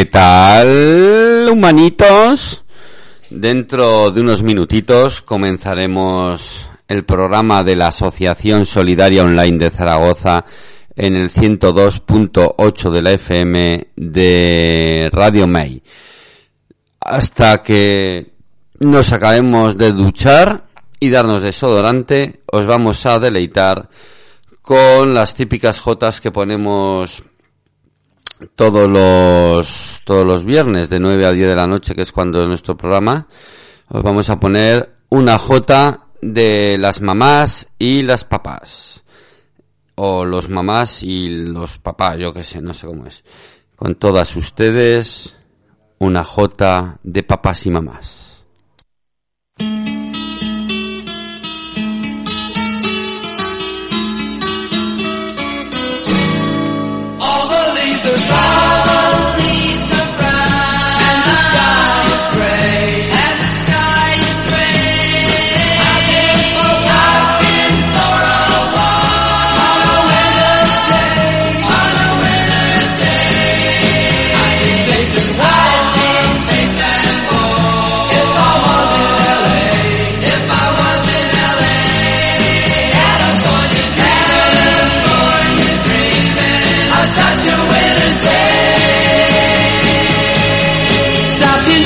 ¿Qué tal, humanitos? Dentro de unos minutitos comenzaremos el programa de la Asociación Solidaria Online de Zaragoza en el 102.8 de la FM de Radio May. Hasta que nos acabemos de duchar y darnos desodorante, os vamos a deleitar con las típicas jotas que ponemos todos los todos los viernes de 9 a 10 de la noche, que es cuando es nuestro programa, os vamos a poner una jota de las mamás y las papás. O los mamás y los papás, yo que sé, no sé cómo es. Con todas ustedes, una jota de papás y mamás.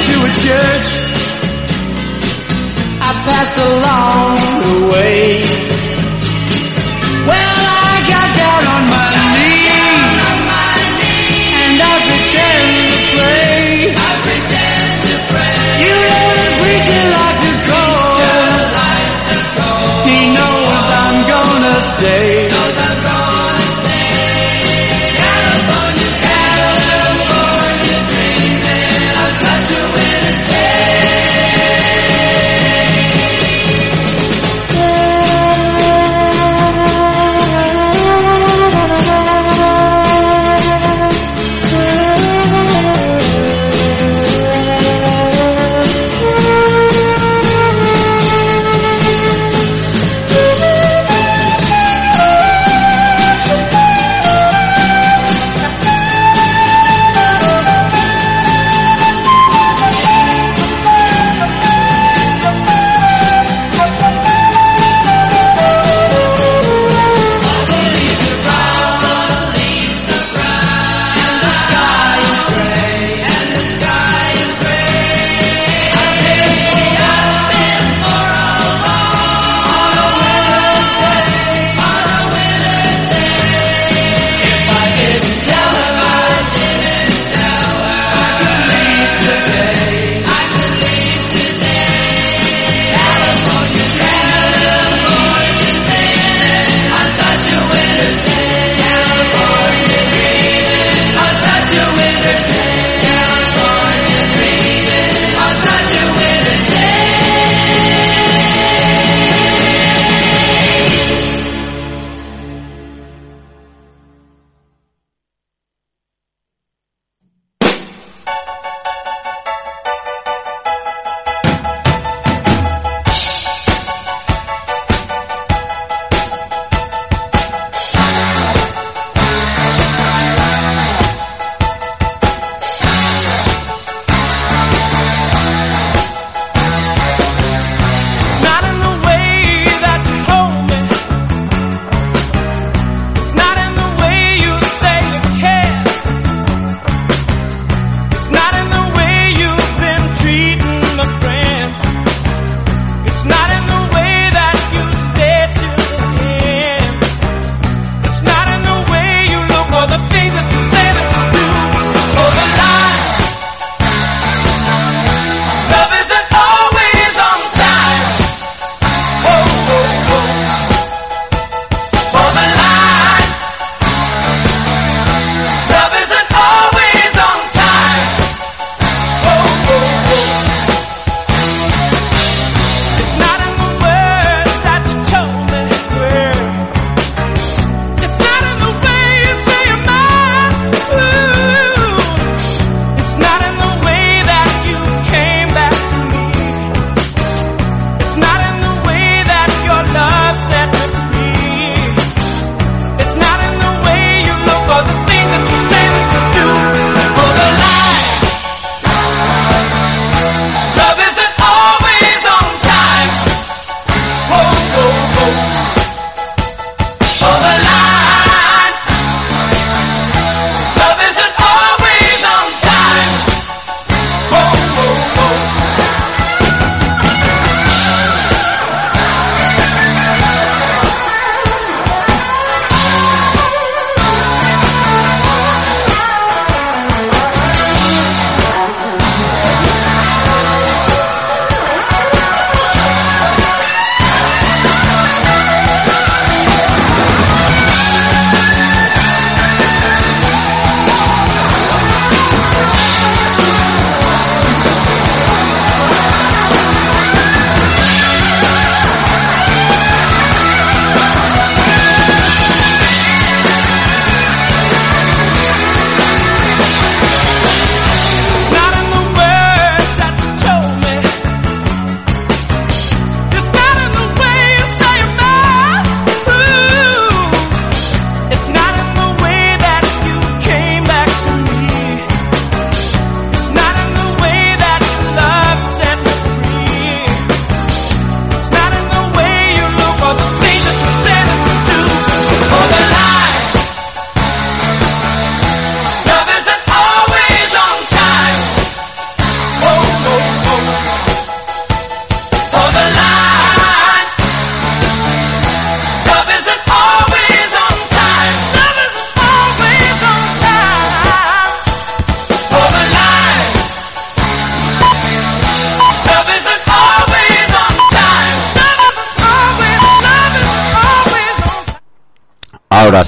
to a church. I passed along the way.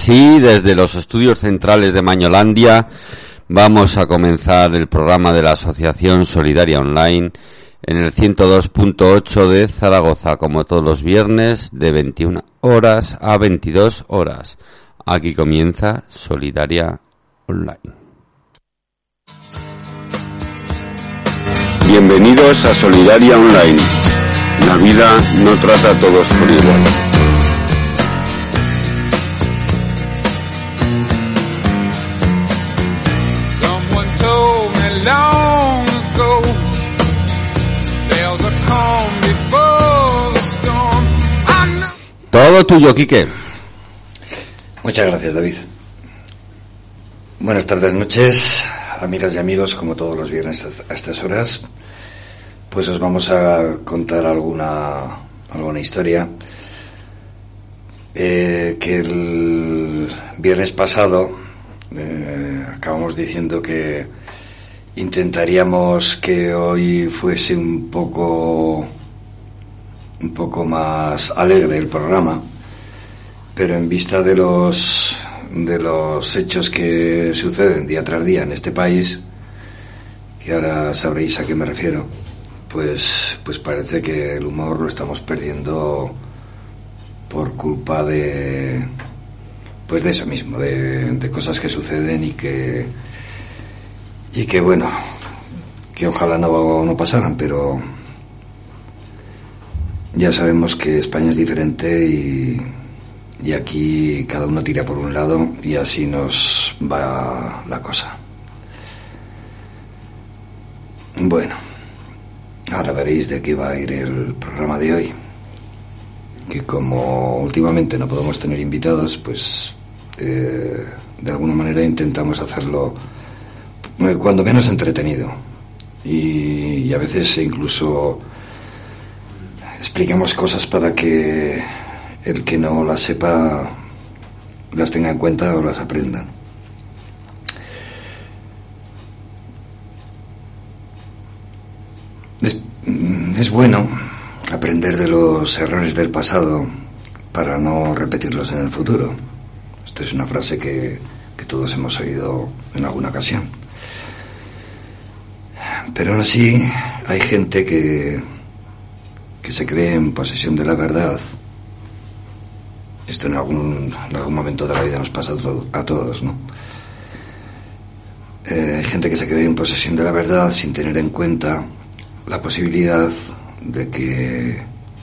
Sí, desde los estudios centrales de Mañolandia, vamos a comenzar el programa de la Asociación Solidaria Online en el 102.8 de Zaragoza, como todos los viernes, de 21 horas a 22 horas. Aquí comienza Solidaria Online. Bienvenidos a Solidaria Online. La vida no trata a todos por igual. Todo tuyo, Quique. Muchas gracias, David. Buenas tardes, noches, amigas y amigos, como todos los viernes a estas horas. Pues os vamos a contar alguna, alguna historia eh, que el viernes pasado eh, acabamos diciendo que intentaríamos que hoy fuese un poco un poco más alegre el programa, pero en vista de los de los hechos que suceden día tras día en este país, que ahora sabréis a qué me refiero, pues pues parece que el humor lo estamos perdiendo por culpa de pues de eso mismo, de, de cosas que suceden y que y que bueno, que ojalá no, no pasaran, pero ya sabemos que España es diferente y, y aquí cada uno tira por un lado y así nos va la cosa. Bueno, ahora veréis de qué va a ir el programa de hoy. Que como últimamente no podemos tener invitados, pues eh, de alguna manera intentamos hacerlo eh, cuando menos entretenido. Y, y a veces incluso expliquemos cosas para que el que no las sepa las tenga en cuenta o las aprenda. Es, es, bueno aprender de los errores del pasado para no repetirlos en el futuro. Esta es una frase que, que todos hemos oído en alguna ocasión. Pero aún así hay gente que que se cree en posesión de la verdad. Esto en algún, en algún momento de la vida nos pasa a todos, ¿no? Eh, hay gente que se cree en posesión de la verdad sin tener en cuenta la posibilidad de que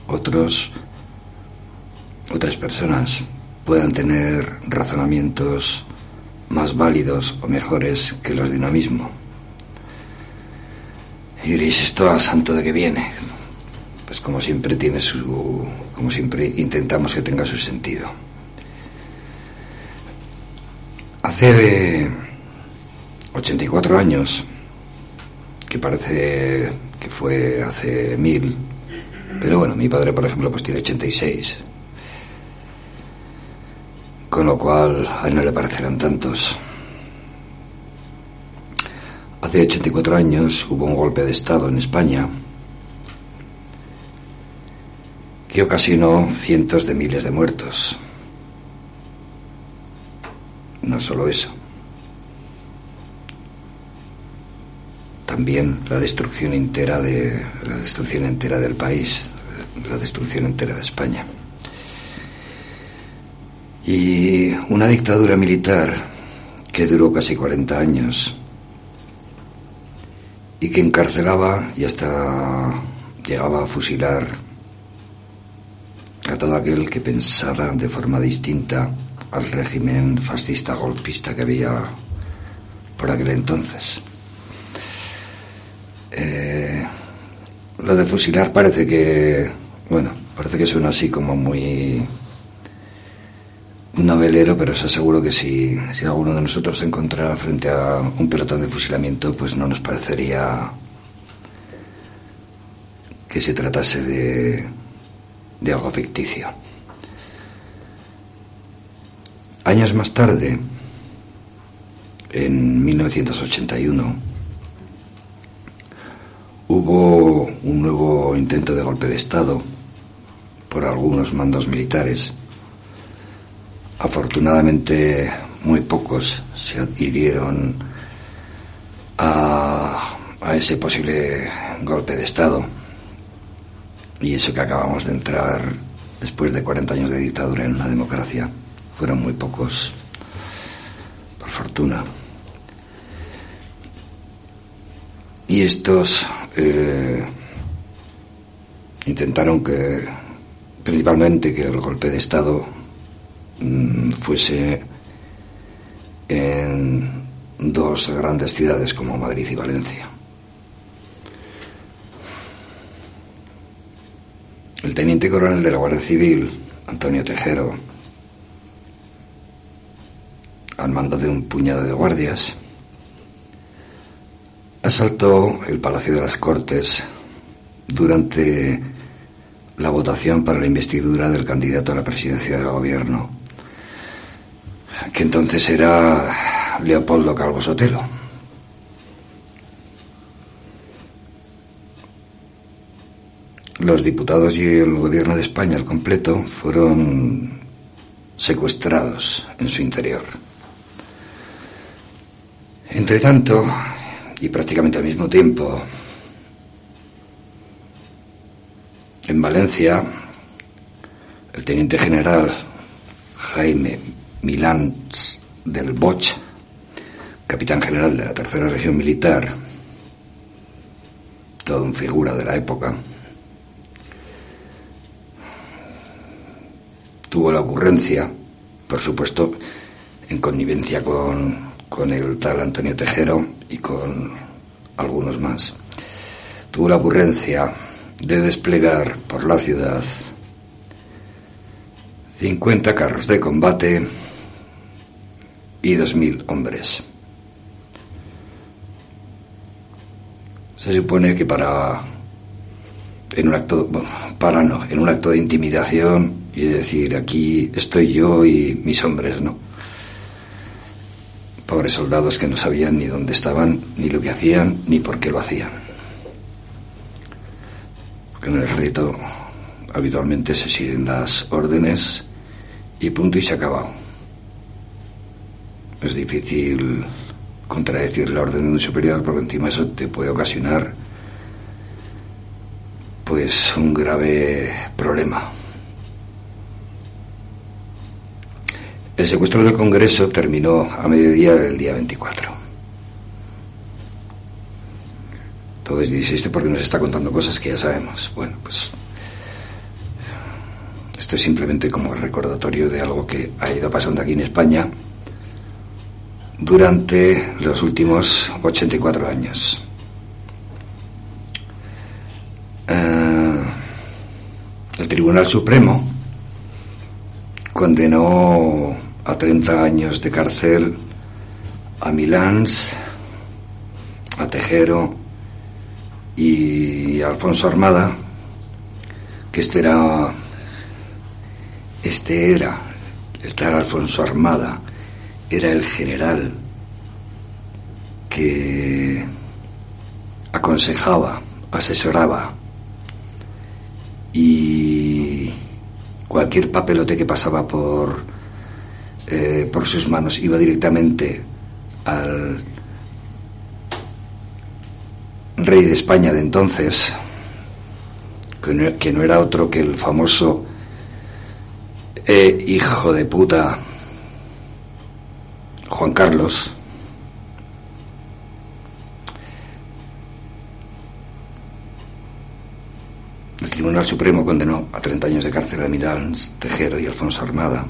otros, otras personas puedan tener razonamientos más válidos o mejores que los de uno mismo. Y diréis, esto al santo de que viene pues como siempre tiene su, como siempre intentamos que tenga su sentido. Hace 84 años, que parece que fue hace mil, pero bueno, mi padre, por ejemplo, pues tiene 86. Con lo cual a él no le parecerán tantos. Hace 84 años hubo un golpe de Estado en España que ocasionó cientos de miles de muertos. No solo eso. También la destrucción entera de la destrucción entera del país, la destrucción entera de España. Y una dictadura militar que duró casi 40 años y que encarcelaba y hasta llegaba a fusilar a todo aquel que pensara de forma distinta al régimen fascista golpista que había por aquel entonces. Eh, lo de fusilar parece que, bueno, parece que suena así como muy novelero, pero os aseguro que si, si alguno de nosotros se encontrara frente a un pelotón de fusilamiento, pues no nos parecería que se tratase de de algo ficticio. Años más tarde, en 1981, hubo un nuevo intento de golpe de Estado por algunos mandos militares, afortunadamente muy pocos se adhirieron a, a ese posible golpe de Estado. Y eso que acabamos de entrar después de 40 años de dictadura en una democracia. Fueron muy pocos, por fortuna. Y estos eh, intentaron que, principalmente, que el golpe de Estado mm, fuese en dos grandes ciudades como Madrid y Valencia. El teniente coronel de la Guardia Civil, Antonio Tejero, al mando de un puñado de guardias, asaltó el Palacio de las Cortes durante la votación para la investidura del candidato a la presidencia del gobierno, que entonces era Leopoldo Calvo Sotelo. Los diputados y el gobierno de España al completo fueron secuestrados en su interior. Entre tanto, y prácticamente al mismo tiempo, en Valencia, el teniente general Jaime Milán del Boch, capitán general de la tercera región militar, todo un figura de la época, tuvo la ocurrencia, por supuesto, en connivencia con con el tal Antonio Tejero y con algunos más, tuvo la ocurrencia de desplegar por la ciudad 50 carros de combate y 2.000 hombres. Se supone que para en un acto para no, en un acto de intimidación y decir aquí estoy yo y mis hombres, ¿no? Pobres soldados que no sabían ni dónde estaban, ni lo que hacían, ni por qué lo hacían. Porque en el ejército habitualmente se siguen las órdenes y punto y se ha acabado. Es difícil contradecir la orden de un superior porque encima eso te puede ocasionar pues un grave problema. El secuestro del Congreso terminó a mediodía del día 24. Entonces dice, ¿este porque nos está contando cosas que ya sabemos? Bueno, pues esto es simplemente como recordatorio de algo que ha ido pasando aquí en España durante los últimos 84 años. Eh, el Tribunal Supremo condenó a 30 años de cárcel a Milans, a Tejero y a Alfonso Armada, que este era, este era, el tal Alfonso Armada, era el general que aconsejaba, asesoraba. Y cualquier papelote que pasaba por eh, por sus manos iba directamente al rey de España de entonces, que no, era otro que el famoso eh, hijo de puta Juan Carlos, El Tribunal Supremo condenó a 30 años de cárcel a Milán Tejero y Alfonso Armada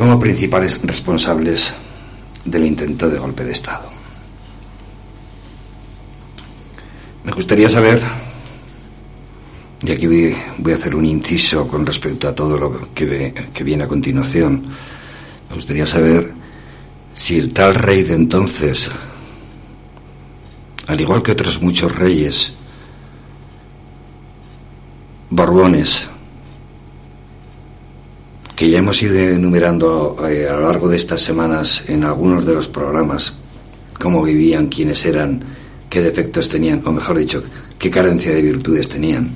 como principales responsables del intento de golpe de Estado. Me gustaría saber, y aquí voy, a hacer un inciso con respecto a todo lo que, que viene a continuación, me gustaría saber si el tal rey de entonces, al igual que otros muchos reyes, borbones, que ya hemos ido enumerando eh, a lo largo de estas semanas en algunos de los programas cómo vivían, quiénes eran, qué defectos tenían, o mejor dicho, qué carencia de virtudes tenían.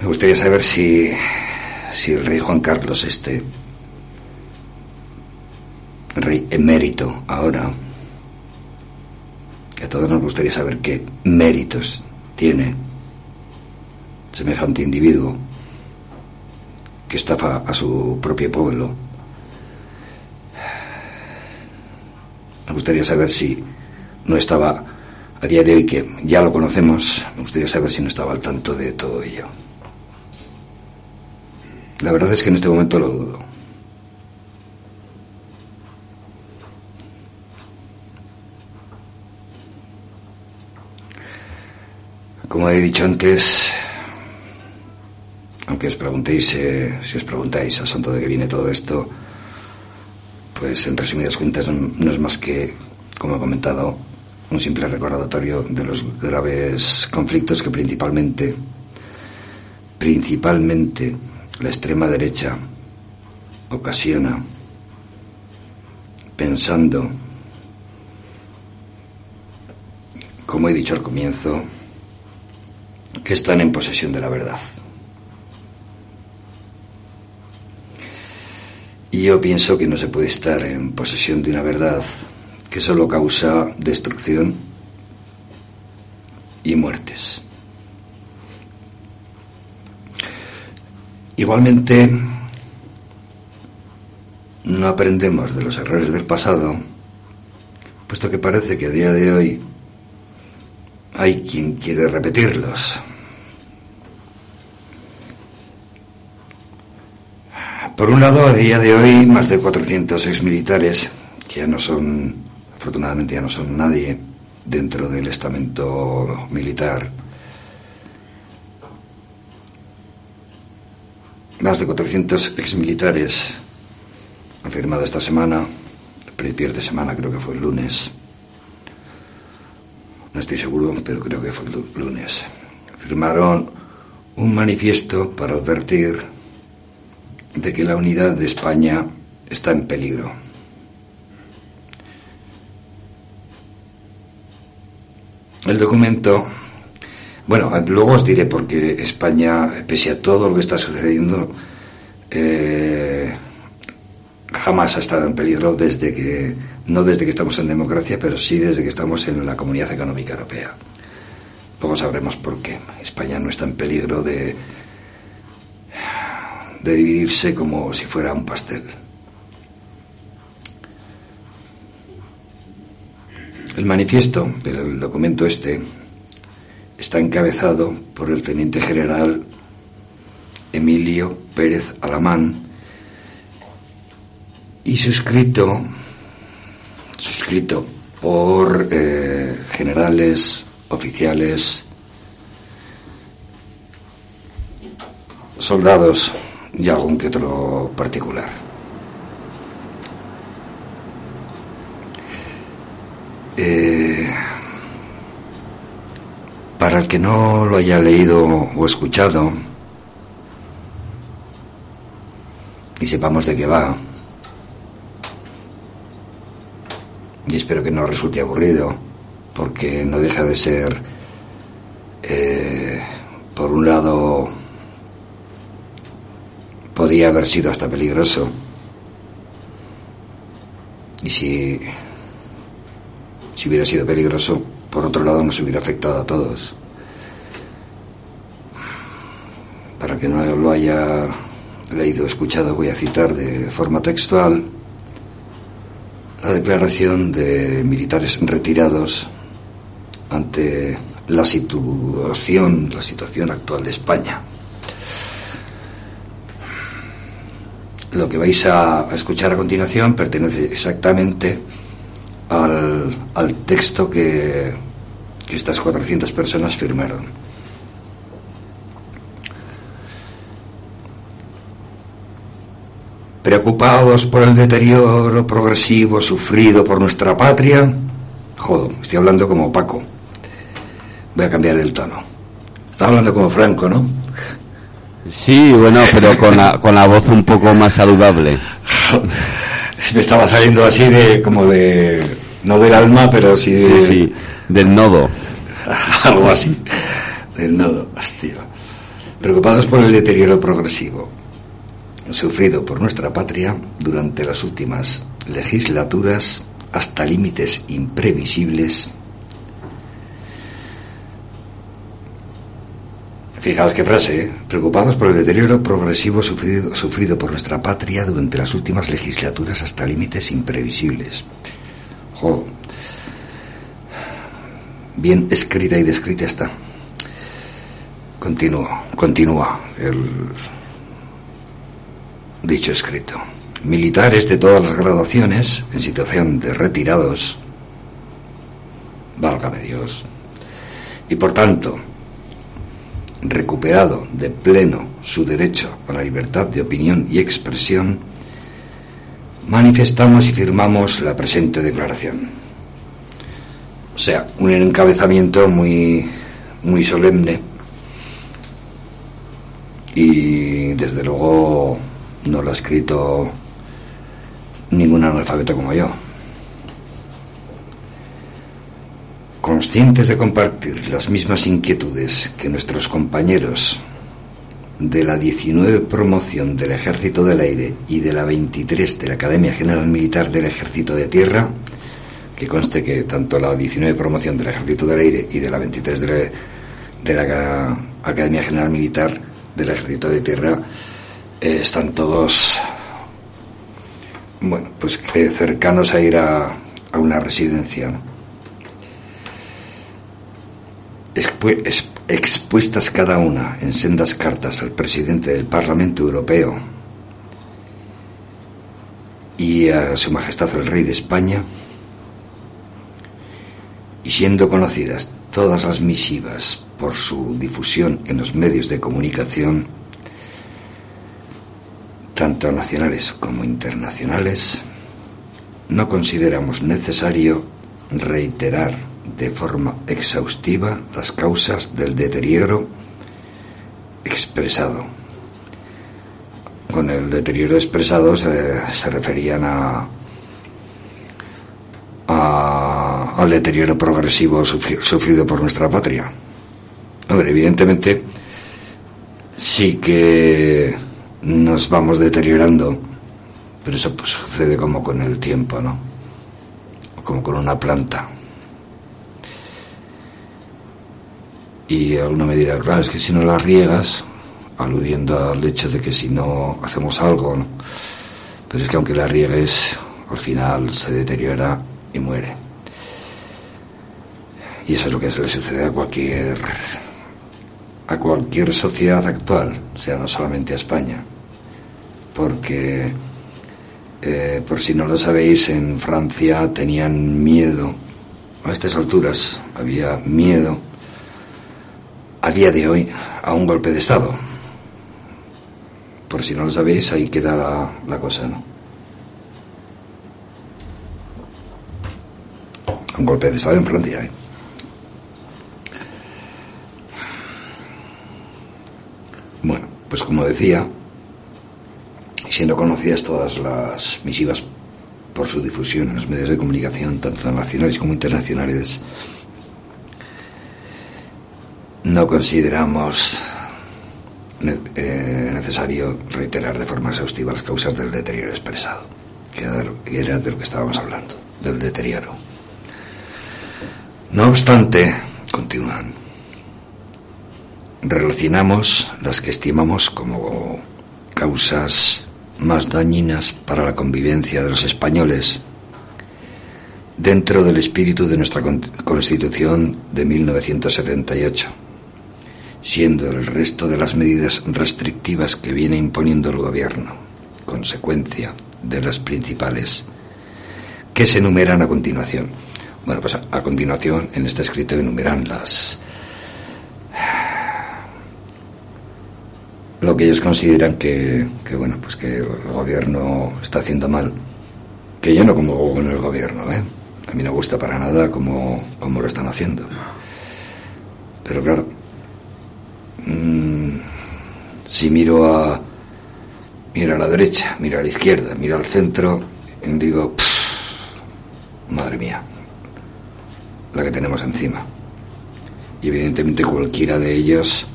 Me gustaría saber si, si el rey Juan Carlos este, rey emérito ahora, que a todos nos gustaría saber qué méritos tiene semejante individuo que estafa a su propio pueblo. Me gustaría saber si no estaba, a día de hoy que ya lo conocemos, me gustaría saber si no estaba al tanto de todo ello. La verdad es que en este momento lo dudo. Como he dicho antes, aunque os preguntéis, eh, si os preguntáis a santo de qué viene todo esto, pues en resumidas cuentas no es más que, como he comentado, un simple recordatorio de los graves conflictos que principalmente, principalmente la extrema derecha ocasiona pensando, como he dicho al comienzo, que están en posesión de la verdad. Y yo pienso que no se puede estar en posesión de una verdad que solo causa destrucción y muertes. Igualmente, no aprendemos de los errores del pasado, puesto que parece que a día de hoy hay quien quiere repetirlos. Por un lado, a día de hoy, más de 400 exmilitares, que ya no son, afortunadamente ya no son nadie dentro del estamento militar, Más de 400 exmilitares han firmado esta semana, el principio de semana, creo que fue el lunes. No estoy seguro, pero creo que fue el lunes. Firmaron un manifiesto para advertir de que la unidad de España está en peligro. El documento bueno, luego os diré porque España, pese a todo lo que está sucediendo, eh, jamás ha estado en peligro desde que, no desde que estamos en democracia, pero sí desde que estamos en la Comunidad Económica Europea. Luego sabremos por qué. España no está en peligro de, de dividirse como si fuera un pastel. El manifiesto, el documento este, está encabezado por el teniente general Emilio Pérez Alamán y suscrito, suscrito por eh, generales, oficiales, soldados y algún que otro particular. Eh, para el que no lo haya leído o escuchado y sepamos de qué va, y espero que no resulte aburrido, porque no deja de ser, eh, por un lado, podría haber sido hasta peligroso, y si, si hubiera sido peligroso, por otro lado nos hubiera afectado a todos. Para que no lo haya leído o escuchado, voy a citar de forma textual la declaración de militares retirados ante la situación, la situación actual de España. Lo que vais a escuchar a continuación pertenece exactamente al, texto que, que estas 400 personas firmaron. Preocupados por el deterioro progresivo sufrido por nuestra patria, jodo, estoy hablando como Paco. Voy a cambiar el tono. Estaba hablando como Franco, ¿no? Sí, bueno, pero con la, con la voz un poco más saludable. Me estaba saliendo así de como de no del alma, pero sí, de, sí, del nodo. algo así, del nodo, hostia. Preocupados por el deterioro progresivo. sufrido por nuestra patria durante las últimas legislaturas hasta límites imprevisibles. Fijaos qué frase, ¿eh? preocupados por el deterioro progresivo sufrido, sufrido por nuestra patria durante las últimas legislaturas hasta límites imprevisibles. Bien escrita y descrita está. Continúa, continúa el dicho escrito. Militares de todas las graduaciones, en situación de retirados, válgame Dios, y por tanto, recuperado de pleno su derecho a la libertad de opinión y expresión, manifestamos y firmamos la presente declaración. O sea, un encabezamiento muy, muy solemne y desde luego no lo ha escrito ningún analfabeto como yo. Conscientes de compartir las mismas inquietudes que nuestros compañeros de la 19 promoción del Ejército del Aire y de la 23 de la Academia General Militar del Ejército de Tierra, que conste que tanto la 19 promoción del Ejército del Aire y de la 23 de la, Academia General Militar del Ejército de Tierra eh, están todos, bueno, pues eh, cercanos a ir a, una residencia. Expuestas cada una en sendas cartas al presidente del Parlamento Europeo y a Su Majestad el Rey de España, y siendo conocidas todas las misivas por su difusión en los medios de comunicación, tanto nacionales como internacionales, no consideramos necesario reiterar de forma exhaustiva las causas del deterioro expresado. Con el deterioro expresado se, referían a, al deterioro progresivo sufrido por nuestra patria. Hombre, evidentemente sí que nos vamos deteriorando, pero eso pues, sucede como con el tiempo, ¿no? Como con una planta. Y alguno me dirá, claro, es que si no la riegas, aludiendo al hecho de que si no hacemos algo, pero es que aunque la riegues, al final se deteriora y muere. Y eso es lo que se le sucede a cualquier a cualquier sociedad actual, o sea, no solamente a España, porque, eh, por si no lo sabéis, en Francia tenían miedo, a estas alturas había miedo, a día de hoy, a un golpe de Estado. Por si no lo sabéis, ahí queda la, la cosa, ¿no? Un golpe de Estado en Francia, ¿eh? Bueno, pues como decía, siendo conocidas todas las misivas por su difusión en los medios de comunicación, tanto nacionales como internacionales, no consideramos eh, necesario reiterar de forma exhaustiva las causas del deterioro expresado, que era de lo que estábamos hablando, del deterioro. No obstante, continúan, relacionamos las que estimamos como causas más dañinas para la convivencia de los españoles dentro del espíritu de nuestra Constitución de 1978, siendo el resto de las medidas restrictivas que viene imponiendo el Gobierno, consecuencia de las principales que se enumeran a continuación. Bueno, pues a continuación en este escrito enumeran las lo que ellos consideran que, bueno, pues que el gobierno está haciendo mal. Que yo no como con el gobierno, ¿eh? A mí no gusta para nada como, lo están haciendo. Pero claro, mm, si miro a, miro a la derecha, miro a la izquierda, miro al centro, digo, madre mía, la que tenemos encima. Y evidentemente cualquiera de ellos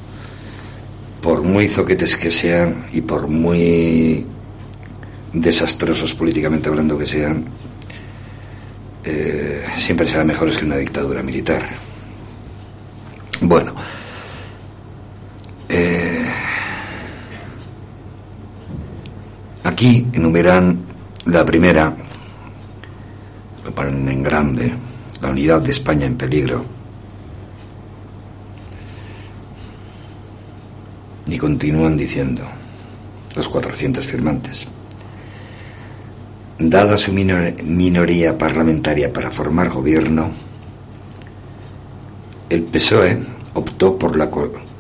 por muy zoquetes que sean y por muy desastrosos políticamente hablando que sean, eh, siempre serán mejores que una dictadura militar. Bueno, eh, aquí enumeran la primera, lo ponen en grande, la unidad de España en peligro. Y continúan diciendo los 400 firmantes. Dada su minoría parlamentaria para formar gobierno, el PSOE optó por la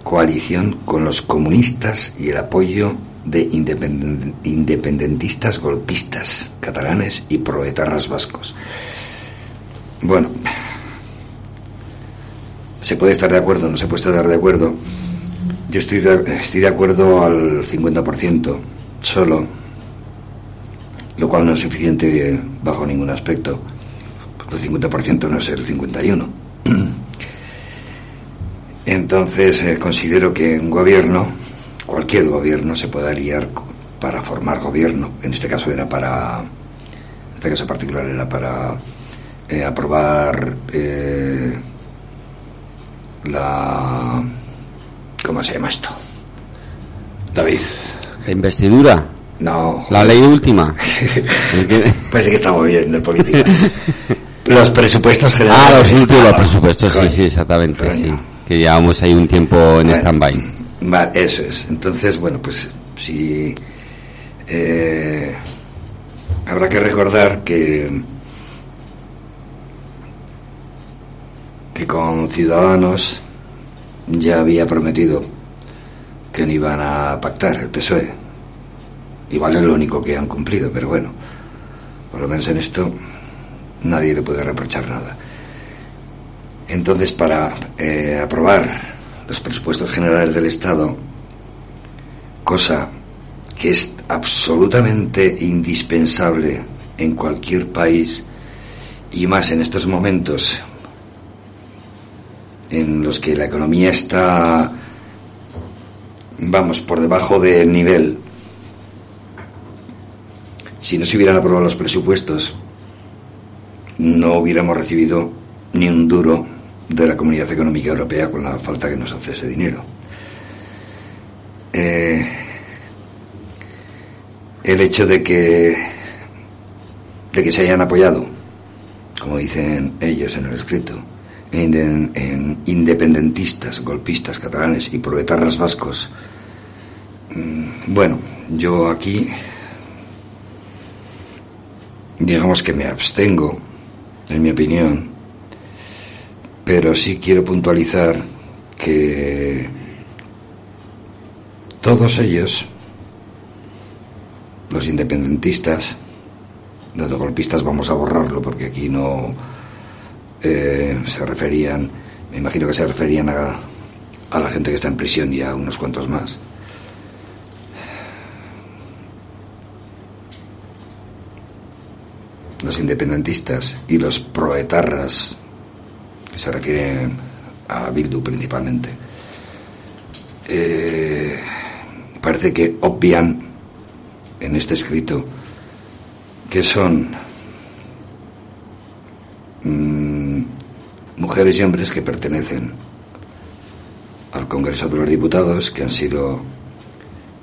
coalición con los comunistas y el apoyo de independentistas golpistas catalanes y proetarras vascos. Bueno, se puede estar de acuerdo, no se puede estar de acuerdo. Yo estoy de, estoy de acuerdo al 50% solo, lo cual no es suficiente bajo ningún aspecto. El 50% no es el 51%. Entonces eh, considero que un gobierno, cualquier gobierno, se puede aliar para formar gobierno. En este caso era para, en este caso particular era para eh, aprobar eh, la, ¿cómo se llama esto? David. La investidura. No. La ley última. Parece que estamos bien de política. los presupuestos generales. Ah, los últimos presupuestos, sí, sí, exactamente, sí que llevamos ahí un tiempo en stand-by. Vale, eso es. Entonces, bueno, pues sí. Eh, habrá que recordar que. que con Ciudadanos ya había prometido que no iban a pactar el PSOE. Igual es lo único que han cumplido, pero bueno, por lo menos en esto nadie le puede reprochar nada. Entonces, para eh, aprobar los presupuestos generales del Estado, cosa que es absolutamente indispensable en cualquier país y más en estos momentos en los que la economía está, vamos, por debajo del nivel, si no se hubieran aprobado los presupuestos, no hubiéramos recibido ni un duro de la Comunidad Económica Europea con la falta que nos hace ese dinero. Eh, el hecho de que, de que se hayan apoyado, como dicen ellos en el escrito, en, independentistas, golpistas catalanes y proetarras vascos, mm, bueno, yo aquí digamos que me abstengo, en mi opinión, pero sí quiero puntualizar que todos ellos, los independentistas, los golpistas vamos a borrarlo porque aquí no eh, se referían, me imagino que se referían a, a la gente que está en prisión y a unos cuantos más. Los independentistas y los proetarras se refieren a Bildu principalmente, eh, parece que obvian en este escrito que son mm, mujeres y hombres que pertenecen al Congreso de los Diputados, que han sido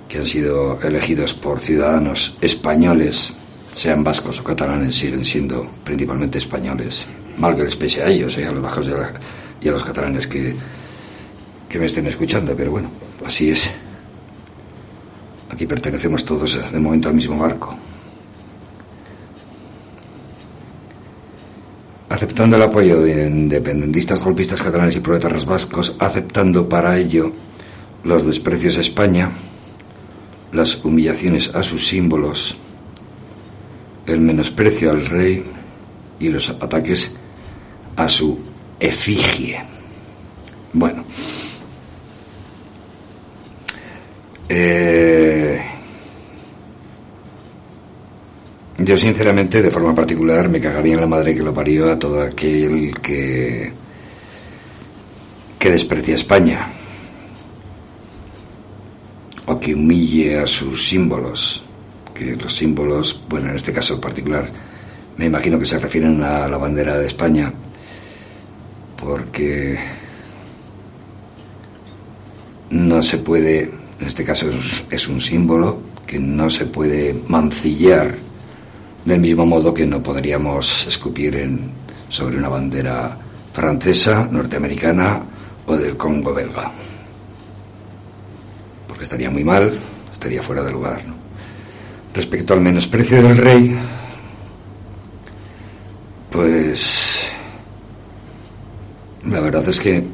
que han sido elegidos por ciudadanos españoles, sean vascos o catalanes, siguen siendo principalmente españoles mal que les pese a ellos, eh, a los bajos y a, los catalanes que, que me estén escuchando, pero bueno, así es. Aquí pertenecemos todos de momento al mismo barco. Aceptando el apoyo de independentistas, golpistas catalanes y proletarios vascos, aceptando para ello los desprecios a España, las humillaciones a sus símbolos, el menosprecio al rey y los ataques a su efigie. Bueno. Eh, yo sinceramente, de forma particular, me cagaría en la madre que lo parió a todo aquel que que desprecia España. que humille a sus símbolos, que los símbolos, bueno, en este caso particular, me imagino que se refieren a la bandera de España, porque no se puede, en este caso es, un símbolo que no se puede mancillar del mismo modo que no podríamos escupir sobre una bandera francesa, norteamericana o del Congo belga. Porque estaría muy mal, estaría fuera de lugar. Respecto al menosprecio del rey, pues la verdad es que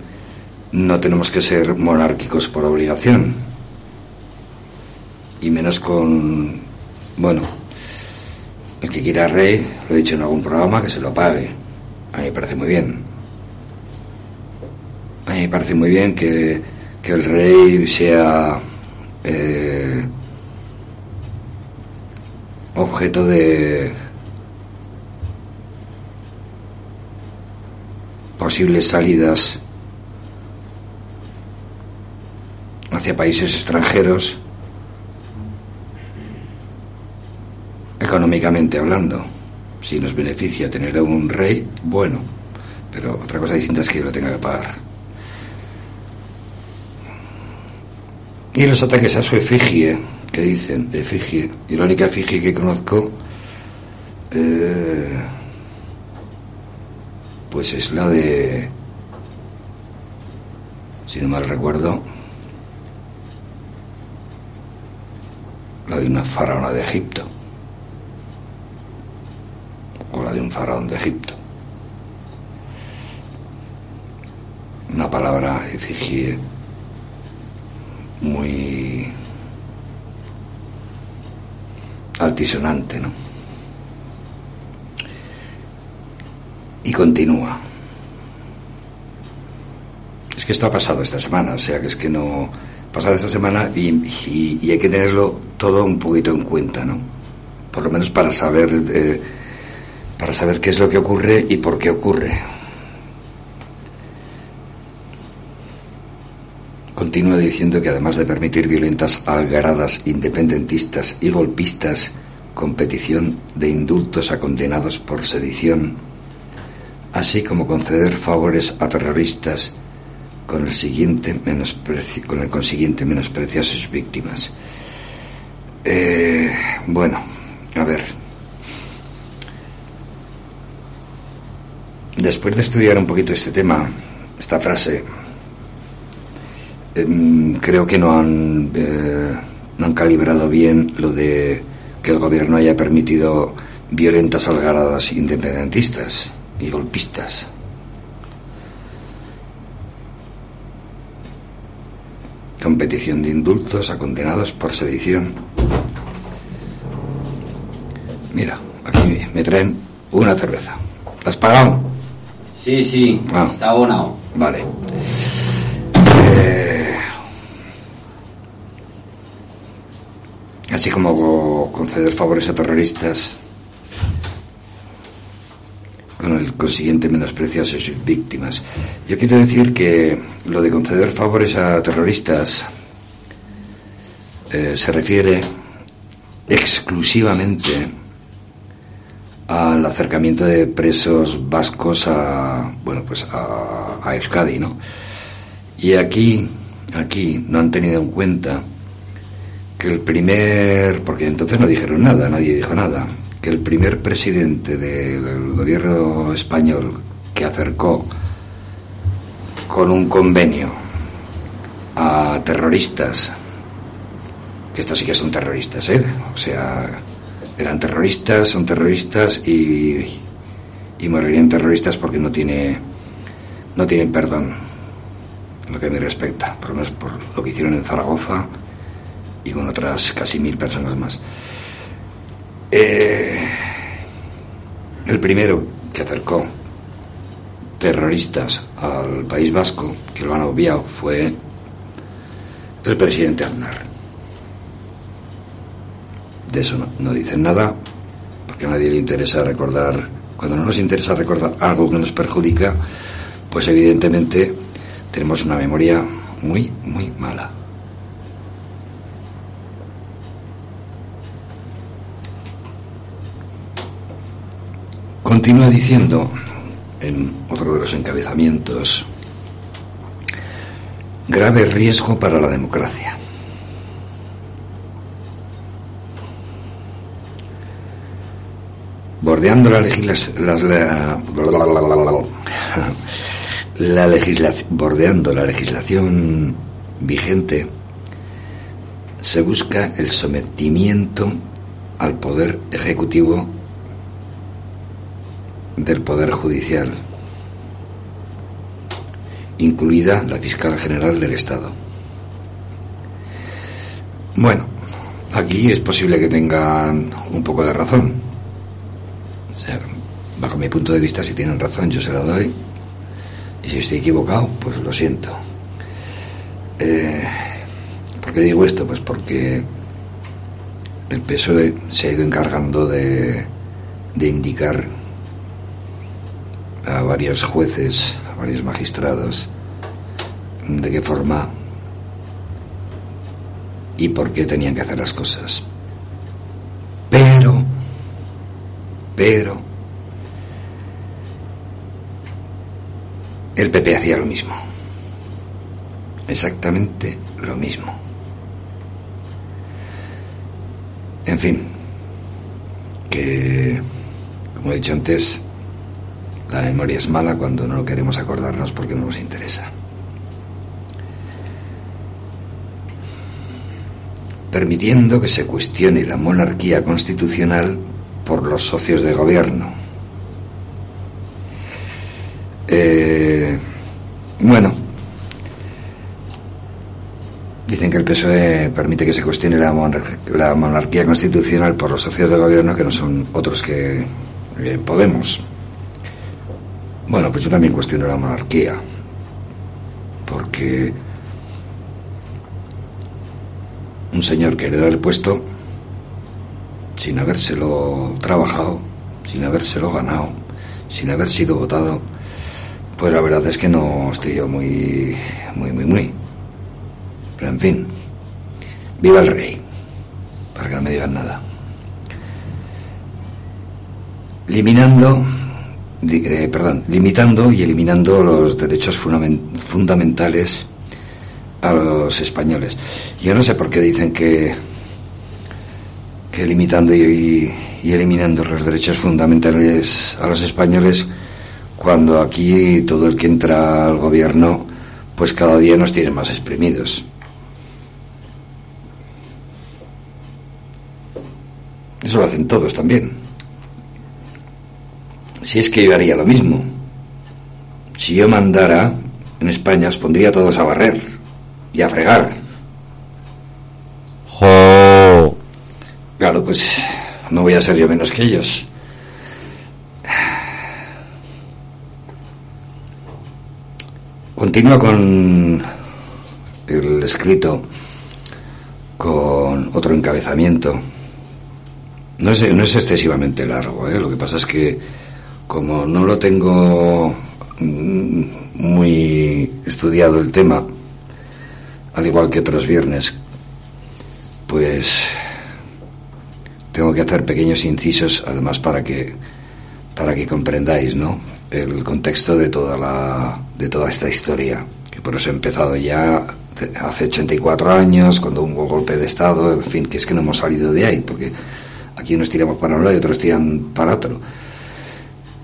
no tenemos que ser monárquicos por obligación. Y menos con, bueno, el que quiera rey, lo he dicho en algún programa, que se lo pague. A mí me parece muy bien. A mí me parece muy bien que, que el rey sea eh, objeto de posibles salidas hacia países extranjeros, económicamente hablando. Si nos beneficia tener a un rey, bueno, pero otra cosa distinta es que lo tenga que pagar. Y los ataques a su efigie, que dicen, efigie, y la única efigie que conozco, eh, pues es la de, si no mal recuerdo, la de una faraona de Egipto, o la de un faraón de Egipto. Una palabra efigie muy altisonante, ¿no? Y continúa. Es que esto ha pasado esta semana, o sea que es que no pasado esta semana y, hay que tenerlo todo un poquito en cuenta, ¿no? Por lo menos para saber, eh, para saber qué es lo que ocurre y por qué ocurre. Continúa diciendo que además de permitir violentas algaradas independentistas y golpistas, competición de indultos a condenados por sedición, así como conceder favores a terroristas con el siguiente con el consiguiente menosprecio a sus víctimas. Eh, bueno, a ver. Después de estudiar un poquito este tema, esta frase, em, creo que no han, eh, no han calibrado bien lo de que el gobierno haya permitido violentas algaradas independentistas y golpistas. competición de indultos a condenados por sedición. Mira, aquí me traen una cerveza. ¿La has pagado? Sí, sí, ah. está abonado. Vale. Eh, así como conceder favores a terroristas con el consiguiente menosprecio a sus víctimas. Yo quiero decir que lo de conceder favores a terroristas eh, se refiere exclusivamente al acercamiento de presos vascos a bueno pues a, a Euskadi, ¿no? Y aquí aquí no han tenido en cuenta que el primer porque entonces no dijeron nada, nadie dijo nada que el primer presidente del gobierno español que acercó con un convenio a terroristas, que estos sí que son terroristas, ¿eh? O sea, eran terroristas, son terroristas y, y morirían terroristas porque no tiene no tienen perdón lo que me respecta, por lo menos por lo que hicieron en Zaragoza y con otras casi mil personas más. Eh, el primero que acercó terroristas al País Vasco, que lo han obviado, fue el presidente Aznar. De eso no, dicen nada, porque a nadie le interesa recordar, cuando no nos interesa recordar algo que nos perjudica, pues evidentemente tenemos una memoria muy, muy mala. Continúa diciendo en otro de los encabezamientos, grave riesgo para la democracia. Bordeando la legislación, la, legislación, bordeando la legislación vigente, se busca el sometimiento al poder ejecutivo del Poder Judicial, incluida la Fiscal General del Estado. Bueno, aquí es posible que tengan un poco de razón. Bajo mi punto de vista, si tienen razón, yo se la doy. Y si estoy equivocado, pues lo siento. Eh, ¿Por qué digo esto? Pues porque el PSOE se ha ido encargando de, de indicar a varios jueces, a varios magistrados, de qué forma y por qué tenían que hacer las cosas. Pero, pero, el PP hacía lo mismo. Exactamente lo mismo. En fin, que, como he dicho antes, la memoria es mala cuando no queremos acordarnos porque no nos interesa. Permitiendo que se cuestione la monarquía constitucional por los socios de gobierno. Eh, bueno, dicen que el PSOE permite que se cuestione la, monarquía constitucional por los socios de gobierno que no son otros que eh, Podemos. Bueno, pues yo también cuestiono la monarquía, porque un señor que hereda el puesto, sin habérselo trabajado, sin habérselo ganado, sin haber sido votado, pues la verdad es que no estoy yo muy, muy, muy, muy. Pero en fin, viva el rey, para que no me digan nada. Eliminando eh, perdón, limitando y eliminando los derechos fundamentales a los españoles. Yo no sé por qué dicen que, que limitando y, y, eliminando los derechos fundamentales a los españoles, cuando aquí todo el que entra al gobierno, pues cada día nos tiene más exprimidos. Eso lo hacen todos también. Si es que yo haría lo mismo. Si yo mandara en España, os pondría todos a barrer y a fregar. ¡Jo! Claro, pues no voy a ser yo menos que ellos. Continúa con el escrito con otro encabezamiento. No es, no es excesivamente largo, ¿eh? lo que pasa es que como no lo tengo mm, muy estudiado el tema, al igual que otros viernes, pues tengo que hacer pequeños incisos, además para que para que comprendáis, ¿no? El contexto de toda la de toda esta historia, que por eso he empezado ya hace 84 años, cuando hubo golpe de estado, en fin, que es que no hemos salido de ahí, porque aquí unos tiramos para un lado y otros tiran para otro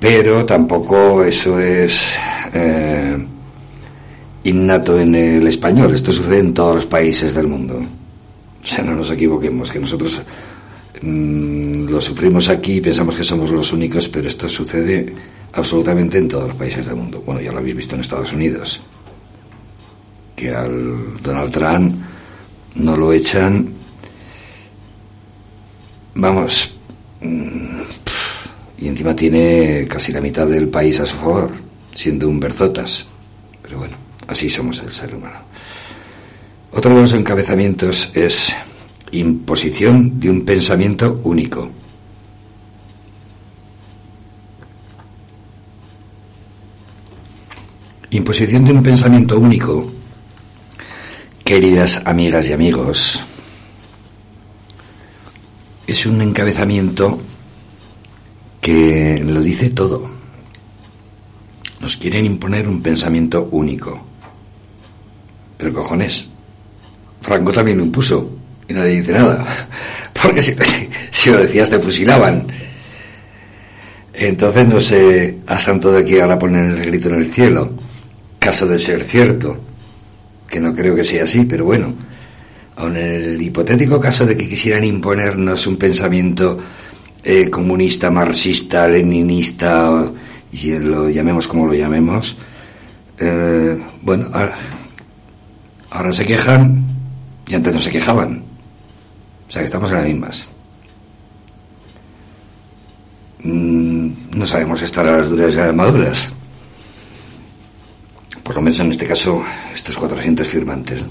pero tampoco eso es eh, innato en el español. Esto sucede en todos los países del mundo. O sea, no nos equivoquemos, que nosotros mm, lo sufrimos aquí y pensamos que somos los únicos, pero esto sucede absolutamente en todos los países del mundo. Bueno, ya lo habéis visto en Estados Unidos, que al Donald Trump no lo echan, vamos, mm, y encima tiene casi la mitad del país a su favor, siendo un berzotas. Pero bueno, así somos el ser humano. Otro de los encabezamientos es imposición de un pensamiento único. Imposición de un pensamiento único, queridas amigas y amigos, es un encabezamiento que lo dice todo. Nos quieren imponer un pensamiento único. Pero cojones, Franco también lo impuso y nadie dice nada. Porque si, lo decías te fusilaban. Entonces no sé a santo de aquí ahora poner el grito en el cielo. Caso de ser cierto, que no creo que sea así, pero bueno, aun en el hipotético caso de que quisieran imponernos un pensamiento eh, comunista, marxista, leninista, y lo llamemos como lo llamemos, eh, bueno, ahora, se quejan y antes no se quejaban. O sea que estamos en las mismas. Mm, no sabemos estar a las duras y a las maduras. Por lo menos en este caso, estos 400 firmantes.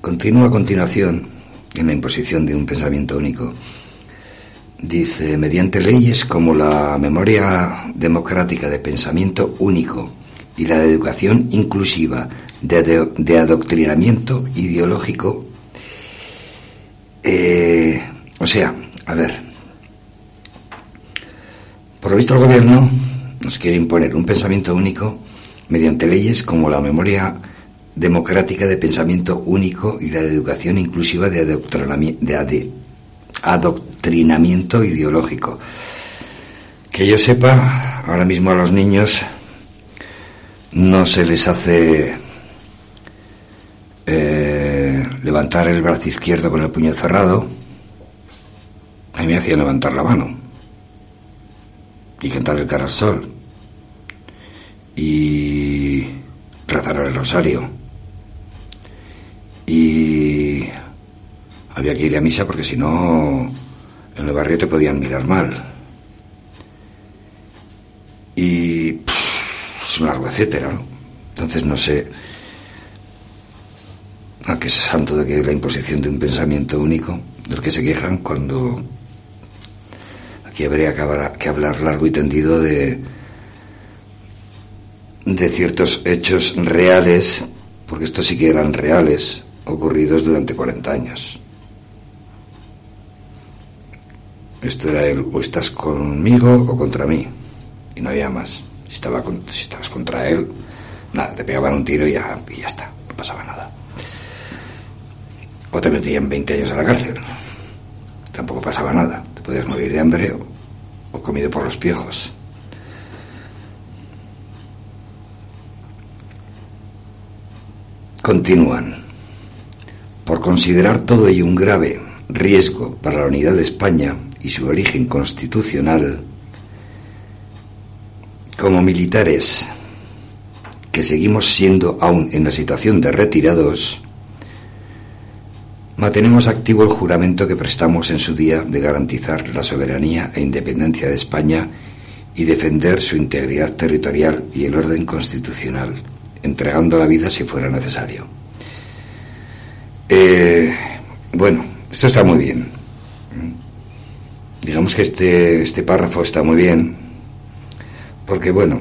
Continúa a continuación en la imposición de un pensamiento único. Dice, mediante leyes como la memoria democrática de pensamiento único y la de educación inclusiva de, adoctrinamiento ideológico, eh, o sea, a ver, por lo visto el gobierno nos quiere imponer un pensamiento único mediante leyes como la memoria democrática de pensamiento único y la de educación inclusiva de, de adoctrinamiento ideológico. Que yo sepa, ahora mismo a los niños no se les hace eh, levantar el brazo izquierdo con el puño cerrado. A mí me hacía levantar la mano y cantar el cara al sol y rezar el rosario y había que ir a misa porque si no en el barrio te podían mirar mal. Y es un largo etcétera entonces no sé a qué santo de que la imposición de un pensamiento único del que se quejan cuando aquí habría que hablar largo y tendido de de ciertos hechos reales porque estos sí que eran reales ocurridos durante 40 años. Esto era el o estás conmigo o contra mí. Y no había más. Si, estaba si estabas contra él, nada, te pegaban un tiro y ya, y ya está, no pasaba nada. O te metían 20 años a la cárcel. Tampoco pasaba nada. Te podías morir de hambre o, o comido por los piojos. Continúan por considerar todo ello un grave riesgo para la unidad de España y su origen constitucional, como militares que seguimos siendo aún en la situación de retirados, mantenemos activo el juramento que prestamos en su día de garantizar la soberanía e independencia de España y defender su integridad territorial y el orden constitucional, entregando la vida si fuera necesario. Eh, bueno, esto está muy bien. Digamos que este, este párrafo está muy bien, porque bueno,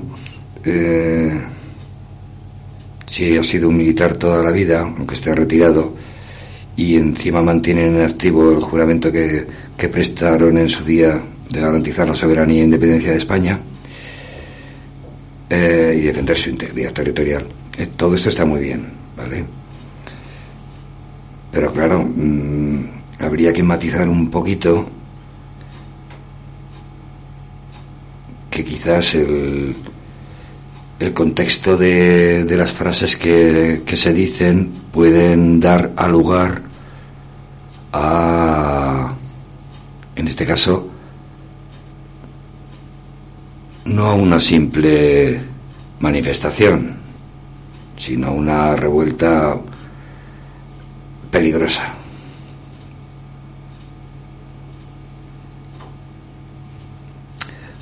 eh, si ha sido un militar toda la vida, aunque esté retirado, y encima mantienen en activo el juramento que, que prestaron en su día de garantizar la soberanía e independencia de España eh, y defender su integridad territorial. todo esto está muy bien, ¿vale? Pero claro, mm, habría que matizar un poquito que quizás el, el contexto de, de las frases que, que, se dicen pueden dar a lugar a, en este caso, no a una simple manifestación, sino a una revuelta peligrosa.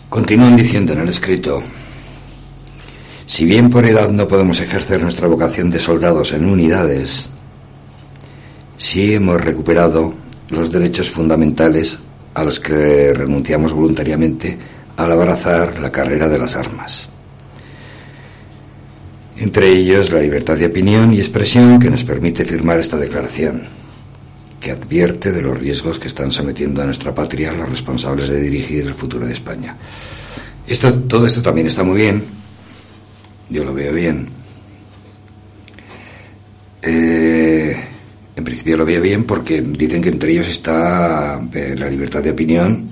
Continúan diciendo en el escrito, si bien por edad no podemos ejercer nuestra vocación de soldados en unidades, sí hemos recuperado los derechos fundamentales a los que renunciamos voluntariamente al abrazar la carrera de las armas entre ellos la libertad de opinión y expresión que nos permite firmar esta declaración. que advierte de los riesgos que están sometiendo a nuestra patria los responsables de dirigir el futuro de España. Esto, todo esto también está muy bien, yo lo veo bien. Eh, en principio lo veo bien porque dicen que entre ellos está eh, la libertad de opinión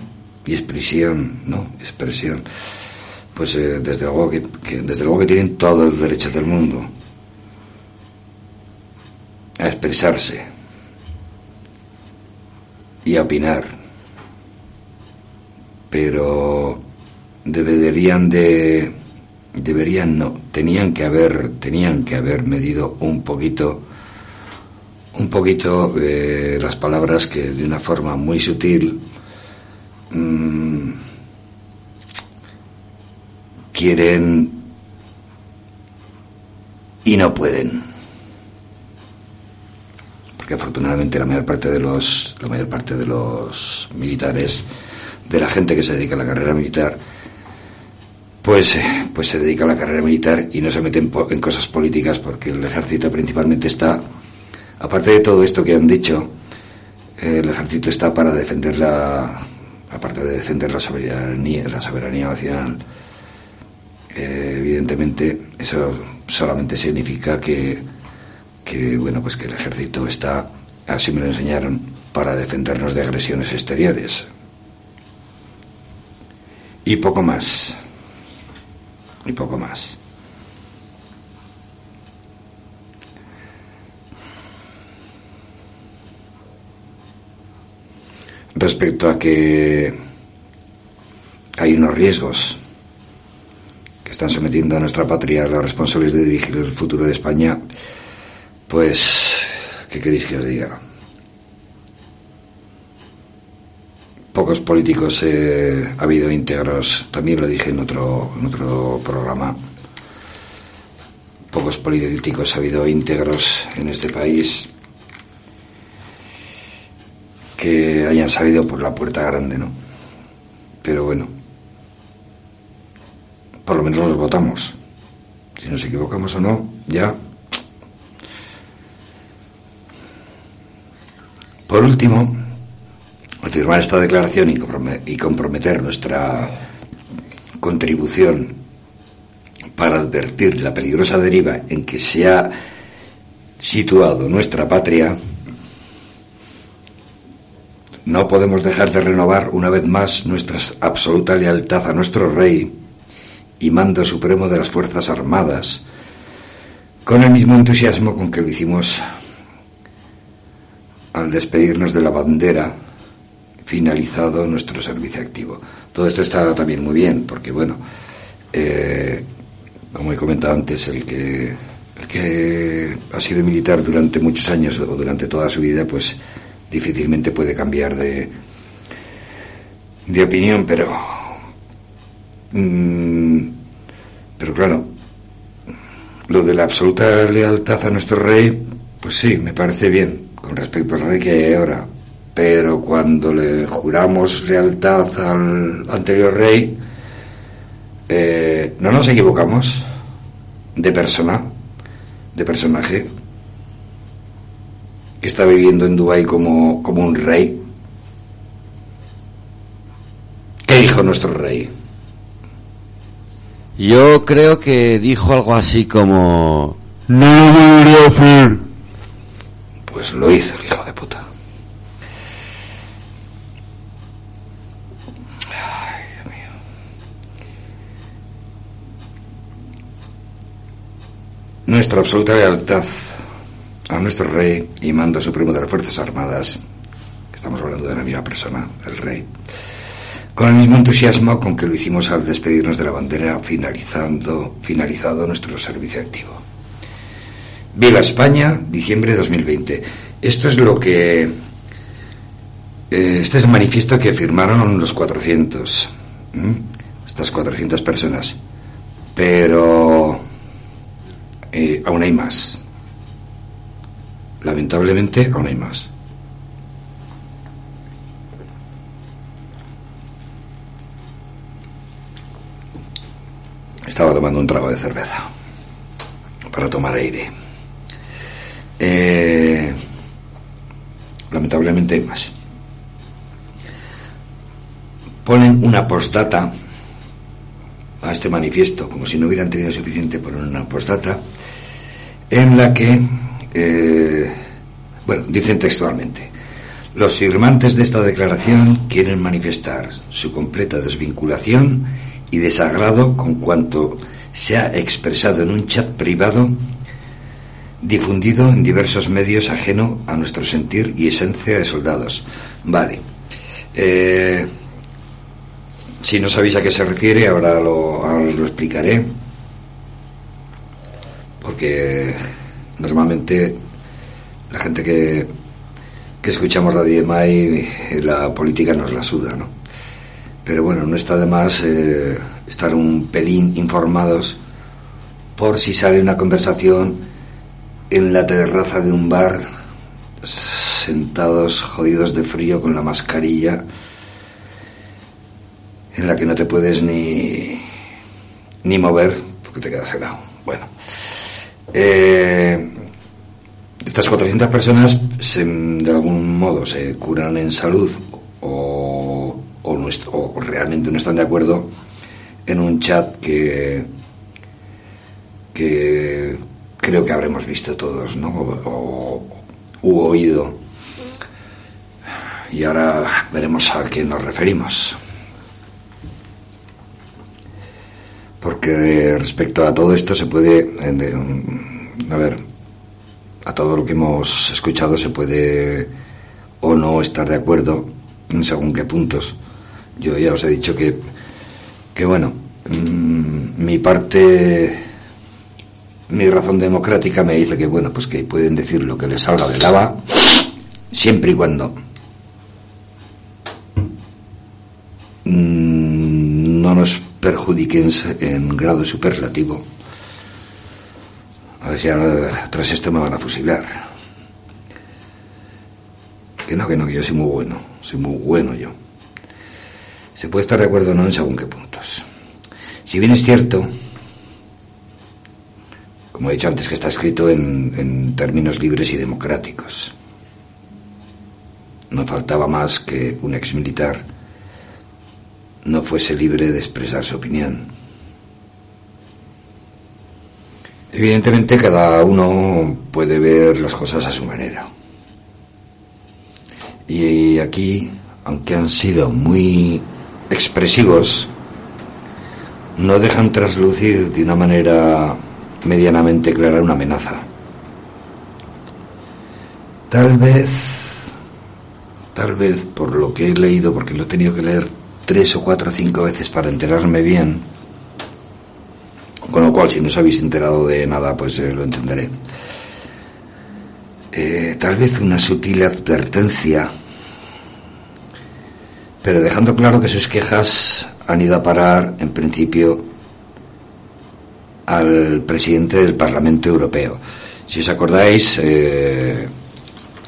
y expresión, ¿no? Expresión. Pues eh, desde, luego que, desde luego que tienen todo el derecho del mundo a expresarse y a opinar. Pero deberían de deberían no, tenían que haber tenían que haber medido un poquito un poquito eh, las palabras que de una forma muy sutil mmm, quieren y no pueden porque afortunadamente la mayor parte de los la mayor parte de los militares de la gente que se dedica a la carrera militar pues, eh, pues se dedica a la carrera militar y no se mete en, en cosas políticas porque el ejército principalmente está Aparte de todo esto que han dicho, el ejército está para defender la, aparte de defender la soberanía, la soberanía nacional. Eh, evidentemente, eso solamente significa que, que, bueno, pues que el ejército está, así me lo enseñaron, para defendernos de agresiones exteriores. Y poco más. Y poco más. respecto a que hay unos riesgos que están sometiendo a nuestra patria los responsables de dirigir el futuro de España, pues, ¿qué queréis que os diga? Pocos políticos eh, ha habido íntegros, también lo dije en otro, en otro programa, pocos políticos ha habido íntegros en este país que hayan salido por la puerta grande, ¿no? Pero bueno, por lo menos los votamos. Si nos equivocamos o no, ya. Por último, al firmar esta declaración y comprometer nuestra contribución para advertir la peligrosa deriva en que se ha situado nuestra patria, no podemos dejar de renovar una vez más nuestra absoluta lealtad a nuestro Rey y mando supremo de las Fuerzas Armadas, con el mismo entusiasmo con que lo hicimos al despedirnos de la bandera, finalizado nuestro servicio activo. Todo esto está también muy bien, porque bueno, eh, como he comentado antes, el que, el que ha sido militar durante muchos años o durante toda su vida, pues difícilmente puede cambiar de, de opinión, pero. Mm, pero claro, lo de la absoluta lealtad a nuestro rey, pues sí, me parece bien con respecto al rey que hay ahora. Pero cuando le juramos lealtad al anterior rey, eh, no nos equivocamos de persona, de personaje que está viviendo en Dubái como, como un rey. ¿Qué dijo nuestro rey? Yo creo que dijo algo así como... No lo debería hacer. Pues lo hizo el hijo de puta. Ay, Dios mío. Nuestra absoluta lealtad a nuestro rey y mando supremo de las Fuerzas Armadas, estamos hablando de la misma persona, el rey, con el mismo entusiasmo con que lo hicimos al despedirnos de la bandera finalizando, finalizado nuestro servicio activo. Viva España, diciembre de 2020. Esto es lo que... Eh, este es el manifiesto que firmaron los 400, estas 400 personas. Pero eh, aún hay más lamentablemente aún hay más. Estaba tomando un trago de cerveza para tomar aire. Eh, lamentablemente hay más. Ponen una postdata a este manifiesto, como si no hubieran tenido suficiente poner una postdata, en la que, eh, bueno, dicen textualmente, los firmantes de esta declaración quieren manifestar su completa desvinculación y desagrado con cuanto se ha expresado en un chat privado difundido en diversos medios ajeno a nuestro sentir y esencia de soldados. Vale. Eh, si no sabéis a qué se refiere, ahora, lo, os lo explicaré. Porque normalmente la gente que, que escuchamos Radio Mai, la política nos la suda, ¿no? Pero bueno, no está de más eh, estar un pelín informados por si sale una conversación en la terraza de un bar, sentados jodidos de frío con la mascarilla en la que no te puedes ni, ni mover porque te quedas helado. Bueno, eh, estas 400 personas de algún modo se curan en salud o, o, realmente no están de acuerdo en un chat que, que creo que habremos visto todos, ¿no? O, oído. Y ahora veremos a qué nos referimos. porque respecto a todo esto se puede, a ver, a todo lo que hemos escuchado se puede o no estar de acuerdo en según qué puntos. Yo ya os he dicho que, que bueno, mm, mi parte, mi razón democrática me dice que, bueno, pues que pueden decir lo que les salga de lava, siempre y cuando mm, no nos perjudiquen en grado superlativo. A ver si ahora tras esto me van a fusilar. Que no, que no, que yo soy muy bueno, soy muy bueno yo. Se puede estar de acuerdo o no en según qué puntos. Si bien es cierto, como he dicho antes, que está escrito en, términos libres y democráticos. No faltaba más que un ex militar no fuese libre de expresar su opinión. Evidentemente cada uno puede ver las cosas a su manera. Y aquí, aunque han sido muy expresivos, no dejan traslucir de una manera medianamente clara una amenaza. Tal vez, tal vez por lo que he leído, porque lo he tenido que leer tres o cuatro o cinco veces para enterarme bien. Con lo cual, si no os habéis enterado de nada, pues eh, lo entenderé. Eh, tal vez una sutil advertencia, pero dejando claro que sus quejas han ido a parar, en principio, al presidente del Parlamento Europeo. Si os acordáis, eh,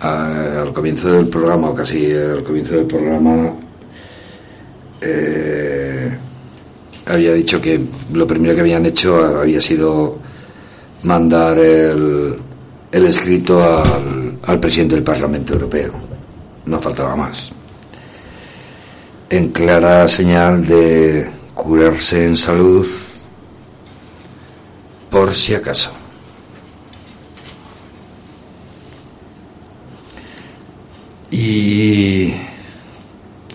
al comienzo del programa, o casi al comienzo del programa, eh, había dicho que lo primero que habían hecho había sido mandar el, el escrito al, al presidente del Parlamento Europeo. No faltaba más. En clara señal de curarse en salud por si acaso. Y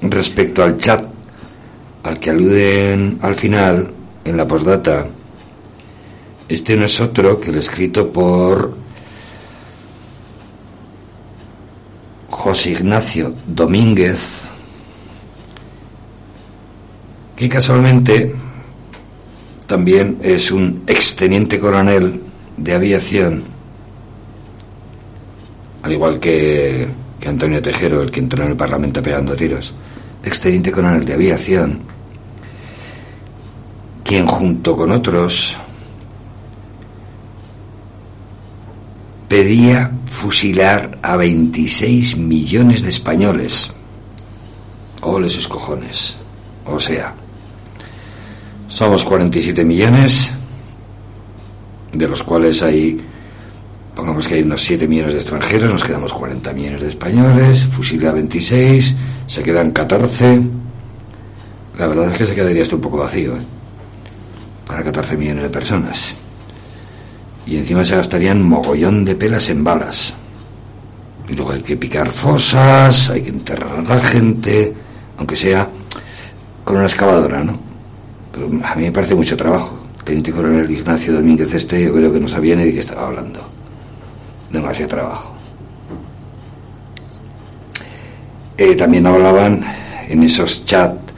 respecto al chat al que aluden al final, en la postdata, este no es otro que el escrito por José Ignacio Domínguez, que casualmente también es un exteniente coronel de aviación, al igual que, que Antonio Tejero, el que entró en el Parlamento pegando tiros, exteniente coronel de aviación, quien junto con otros pedía fusilar a 26 millones de españoles. Ole sus cojones. O sea, somos 47 millones, de los cuales hay pongamos que hay unos 7 millones de extranjeros, nos quedamos 40 millones de españoles, fusila 26, se quedan 14. La verdad es que se quedaría esto un poco vacío, ¿eh? para 14 millones de personas. Y encima se gastarían mogollón de pelas en balas. Y luego hay que picar fosas, hay que enterrar a la gente, aunque sea con una excavadora, ¿no? A mí me parece mucho trabajo. Teniente coronel Ignacio Domínguez Este, yo creo que no sabía ni de qué estaba hablando. Demasiado trabajo. Eh, también hablaban en esos chats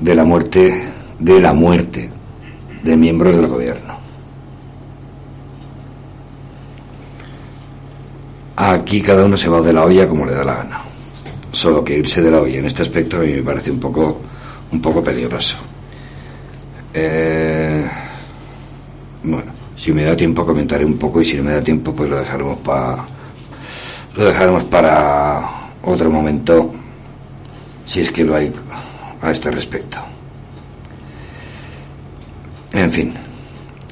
de la muerte, de la muerte de miembros del gobierno. Aquí cada uno se va de la olla como le da la gana. Solo que irse de la olla en este aspecto a mí me parece un poco, un poco peligroso. Eh, bueno, si me da tiempo comentaré un poco y si no me da tiempo pues lo dejaremos para lo dejaremos para otro momento si es que lo hay a este respecto. En fin,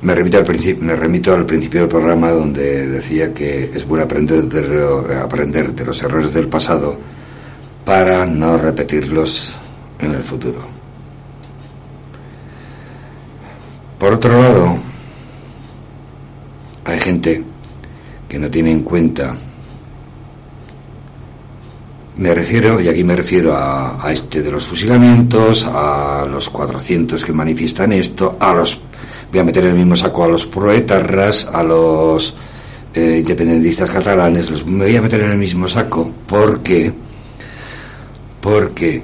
me remito al, principio, me remito al principio del programa donde decía que es bueno aprender de, aprender de los errores del pasado para no repetirlos en el futuro. Por otro lado, hay gente que no tiene en cuenta. Me refiero, y aquí me refiero a, este de los fusilamientos, a los 400 que manifiestan esto, a los, voy a meter en el mismo saco a los proetarras, a los eh, independentistas catalanes, los voy a meter en el mismo saco porque, porque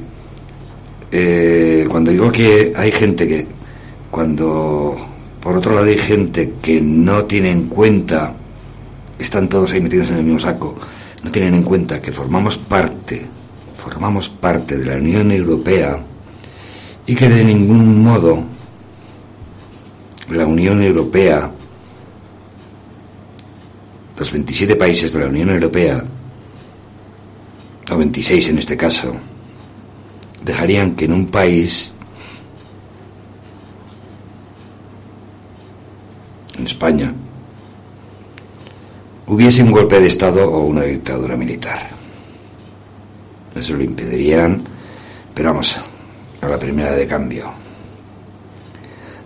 eh, cuando digo que hay gente que, cuando por otro lado hay gente que no tiene en cuenta, están todos ahí metidos en el mismo saco, no tienen en cuenta que formamos parte, formamos parte de la Unión Europea y que de ningún modo la Unión Europea, los 27 países de la Unión Europea, o 26 en este caso, dejarían que en un país, en España, hubiese un golpe de Estado o una dictadura militar. Eso lo impedirían, pero vamos, a la primera de cambio.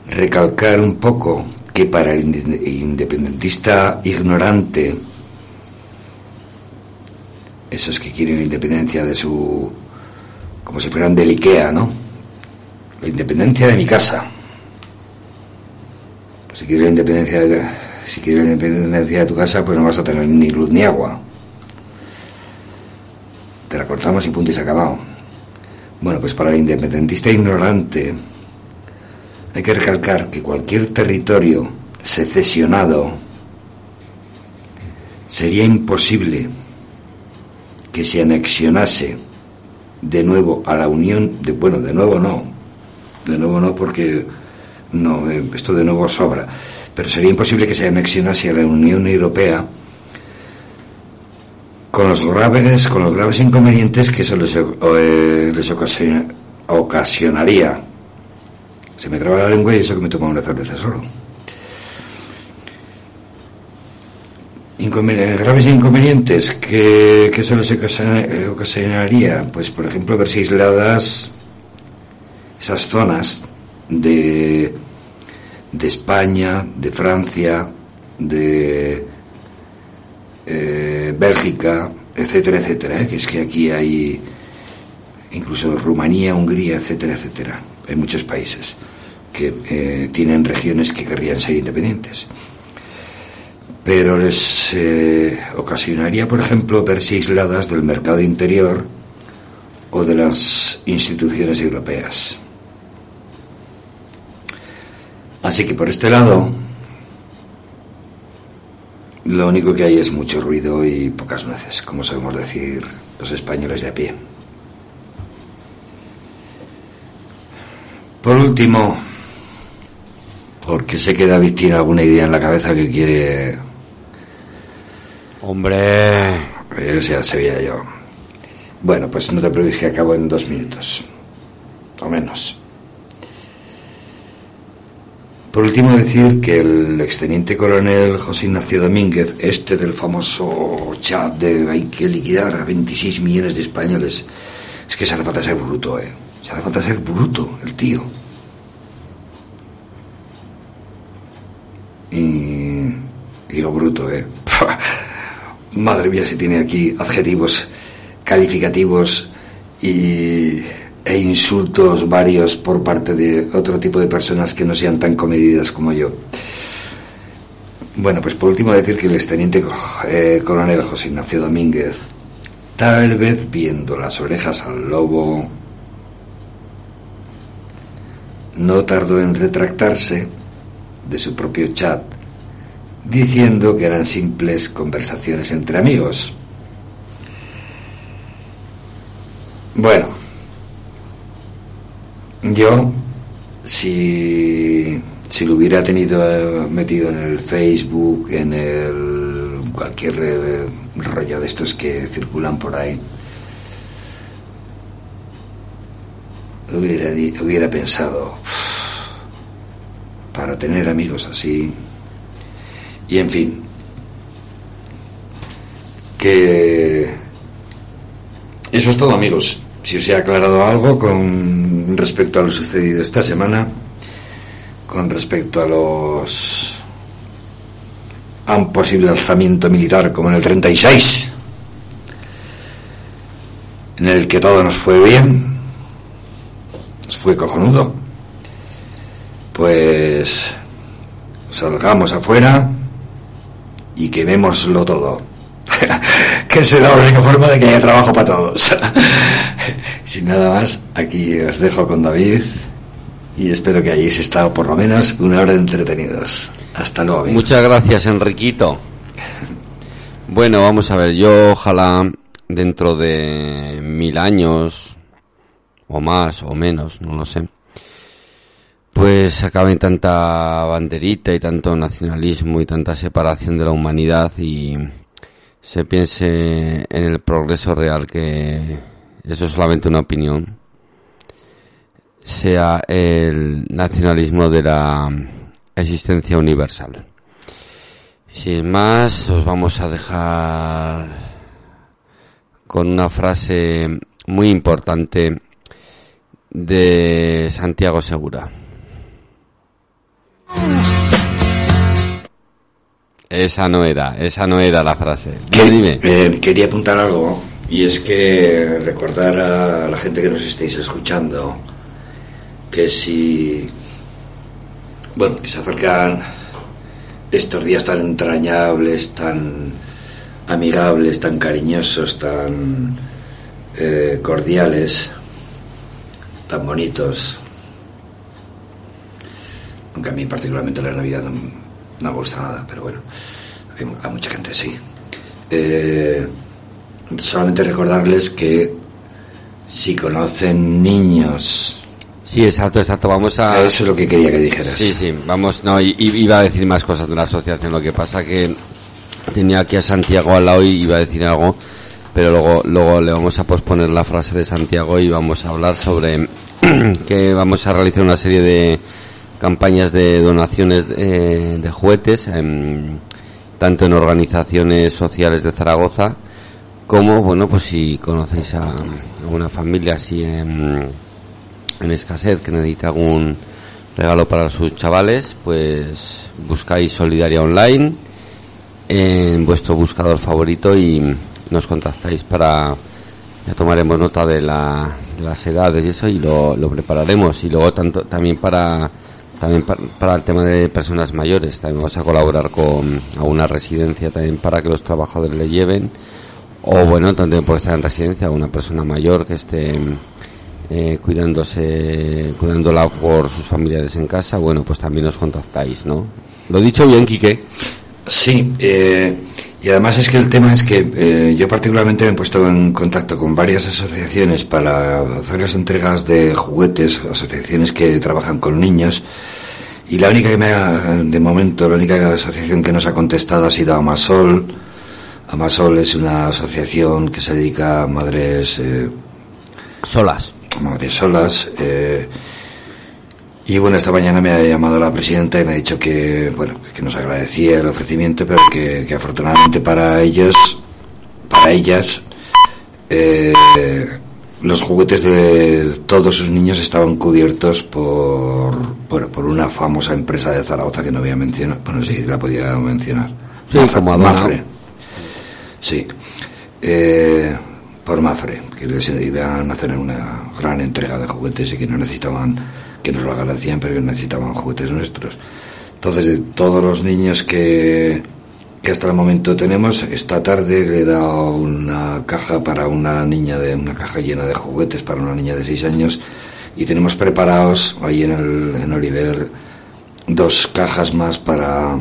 Recalcar un poco que para el independentista ignorante, esos que quieren la independencia de su. como si fueran del IKEA, ¿no? La independencia de mi casa. Si quieres la independencia de si quieres independencia de tu casa, pues no vas a tener ni luz ni agua. Te la cortamos y punto y se ha acabado. Bueno, pues para el independentista ignorante hay que recalcar que cualquier territorio secesionado sería imposible que se anexionase de nuevo a la Unión, de, bueno, de nuevo no, de nuevo no porque no, eh, esto de nuevo sobra pero sería imposible que se anexionase a la Unión Europea con los graves, con los graves inconvenientes que eso les, eh, les ocasionaría. Se me traba la lengua y eso que me toma una cerveza solo. graves inconvenientes que, que eso les ocasionaría, pues por ejemplo verse aisladas esas zonas de de España, de Francia, de eh, Bélgica, etcétera, etcétera. ¿eh? Que es que aquí hay incluso Rumanía, Hungría, etcétera, etcétera. Hay muchos países que eh, tienen regiones que querrían ser independientes. Pero les ocasionaría, por ejemplo, verse aisladas del mercado interior o de las instituciones europeas. Así que por este lado, lo único que hay es mucho ruido y pocas nueces, como sabemos decir los españoles de a pie. Por último, porque sé que David tiene alguna idea en la cabeza que quiere... Hombre... O sea, sabía yo. Bueno, pues no te preocupes que acabo en dos minutos. O menos. Por último, decir que el exteniente coronel José Ignacio Domínguez, este del famoso chat de hay que liquidar a 26 millones de españoles, es que se hace falta ser bruto, ¿eh? Se hace falta ser bruto, el tío. Y digo bruto, ¿eh? Madre mía, si tiene aquí adjetivos calificativos y e insultos varios por parte de otro tipo de personas que no sean tan comedidas como yo. Bueno, pues por último decir que el exteniente eh, coronel José Ignacio Domínguez, tal vez viendo las orejas al lobo, no tardó en retractarse de su propio chat, diciendo que eran simples conversaciones entre amigos. Bueno, yo, si, si lo hubiera tenido eh, metido en el Facebook, en el cualquier eh, rollo de estos que circulan por ahí, hubiera, hubiera pensado, para tener amigos así, y en fin, que eso es todo amigos. Si os he aclarado algo con respecto a lo sucedido esta semana, con respecto a los a un posible alzamiento militar como en el 36, en el que todo nos fue bien, nos fue cojonudo, pues salgamos afuera y quemémoslo todo. que será la única forma de que haya trabajo para todos. Sin nada más, aquí os dejo con David y espero que hayáis estado por lo menos una hora entretenidos. Hasta luego. Muchas gracias, Enriquito. Bueno, vamos a ver, yo ojalá dentro de mil años o más o menos, no lo sé, pues acaben tanta banderita y tanto nacionalismo y tanta separación de la humanidad y se piense en el progreso real, que eso es solamente una opinión, sea el nacionalismo de la existencia universal. Sin más, os vamos a dejar con una frase muy importante de Santiago Segura. Esa no era, esa no era la frase. Dime, eh, quería apuntar algo y es que recordar a la gente que nos estéis escuchando que si, bueno, que se acercan estos días tan entrañables, tan amigables, tan cariñosos, tan eh, cordiales, tan bonitos, aunque a mí particularmente la Navidad no me gusta nada, pero bueno, a mucha gente sí. Eh, solamente recordarles que si conocen niños Sí, exacto, exacto. Vamos a. Eso es lo que quería que dijeras. Sí, sí, vamos. No, iba a decir más cosas de la asociación. Lo que pasa que tenía aquí a Santiago al lado y iba a decir algo, pero luego, luego le vamos a posponer la frase de Santiago y vamos a hablar sobre que vamos a realizar una serie de campañas de donaciones eh, de juguetes, tanto en organizaciones sociales de Zaragoza como, bueno, pues si conocéis a alguna familia así en, en escasez que necesita algún regalo para sus chavales, pues buscáis Solidaria Online en vuestro buscador favorito y nos contactáis para ya tomaremos nota de, la, las edades y eso y lo, lo prepararemos. Y luego tanto también para también para, el tema de personas mayores, también vamos a colaborar con alguna residencia también para que los trabajadores le lleven. O bueno, también por estar en residencia, una persona mayor que esté eh, cuidándose, cuidándola por sus familiares en casa, bueno, pues también os contactáis, ¿no? ¿Lo dicho bien, Quique? Sí, eh, y además es que el tema es que eh, yo particularmente me he puesto en contacto con varias asociaciones para hacer las entregas de juguetes, asociaciones que trabajan con niños, y la única que me ha, de momento, la única asociación que nos ha contestado ha sido Amasol. Amasol es una asociación que se dedica a madres... Eh, solas. Madres solas. Eh, Y bueno, esta mañana me ha llamado la presidenta y me ha dicho que, bueno, que nos agradecía el ofrecimiento, pero que, que afortunadamente para ellos, para ellas, eh, los juguetes de todos sus niños estaban cubiertos por, bueno, por una famosa empresa de Zaragoza que no voy a mencionar, bueno, sí, la podía mencionar. Sí, como Mafre. Sí. Eh, por Mafre, que les iban a hacer una gran entrega de juguetes y que no necesitaban, que nos lo agradecían, pero que necesitaban juguetes nuestros. Entonces, de todos los niños que, que hasta el momento tenemos. Esta tarde le he dado una caja para una niña de una caja llena de juguetes para una niña de 6 años y tenemos preparados ahí en el en Oliver dos cajas más para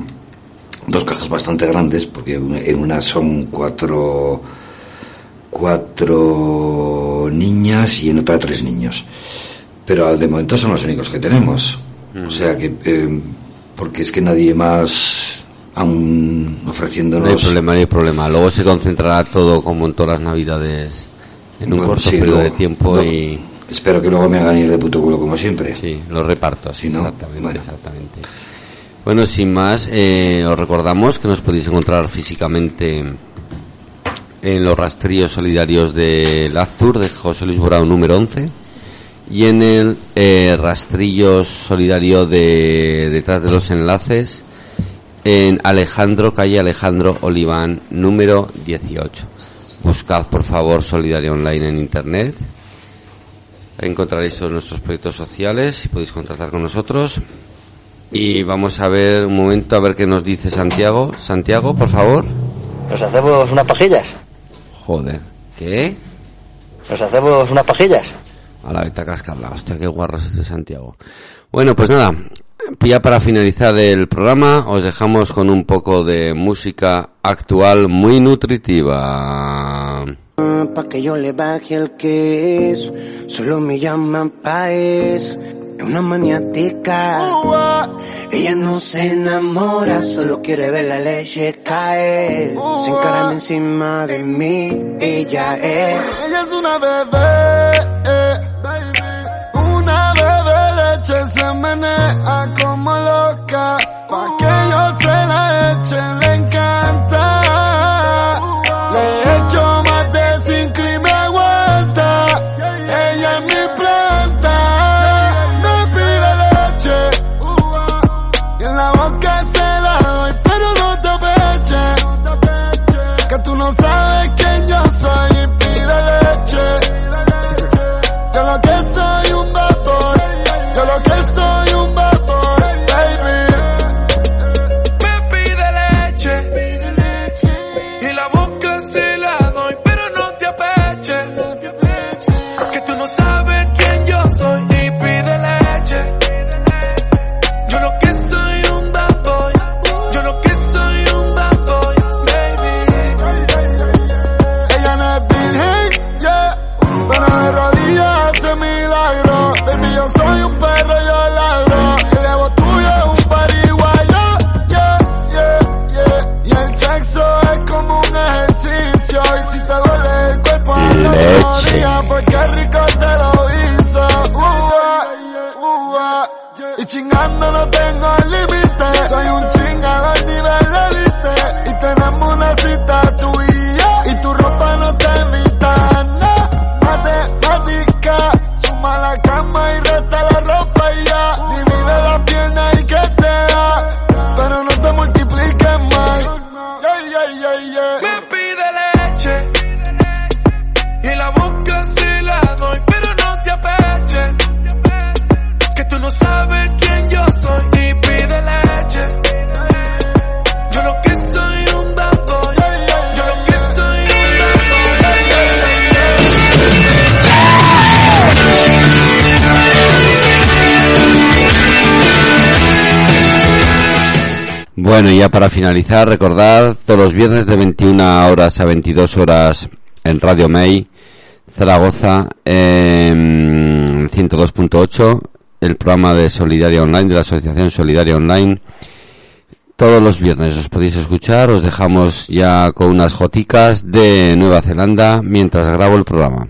dos cajas bastante grandes porque en una son cuatro cuatro niñas y en otra tres niños pero de momento son los únicos que tenemos o sea que eh, porque es que nadie más aún ofreciéndonos... No hay problema, no hay problema. Luego se concentrará todo como en todas las navidades en un corto periodo de tiempo y... Espero que luego me hagan ir de puto culo como siempre. Sí, los repartos, sí, exactamente, bueno. exactamente. Bueno, sin más, eh, os recordamos que nos podéis encontrar físicamente en los rastrillos solidarios del Aztur de José Luis Borao número 11 y en el eh, rastrillo solidario de detrás de los enlaces en Alejandro, calle Alejandro Oliván, número 18. Buscad, por favor, Solidaria Online en Internet. Encontraréis todos nuestros proyectos sociales y podéis contactar con nosotros. Y vamos a ver un momento a ver qué nos dice Santiago. Santiago, por favor. Nos hacemos unas pasillas. Joder. ¿Qué? Nos hacemos unas pasillas. A la venta cascarla. Hostia, qué guarros este Santiago. Bueno, pues nada, ya para finalizar el programa, os dejamos con un poco de música actual muy nutritiva. Pa' que yo le baje el queso, solo me llaman paez. Es una maniática. Ella no se enamora, solo quiere ver la leche caer. Se encarame encima de mí, ella es. Ella es una bebé, baby. Una bebé leche para finalizar, recordar todos los viernes de 21 horas a 22 horas en Radio May, Zaragoza, eh, 102.8, el programa de Solidaria Online, de la Asociación Solidaria Online. Todos los viernes os podéis escuchar, os dejamos ya con unas joticas de Nueva Zelanda mientras grabo el programa.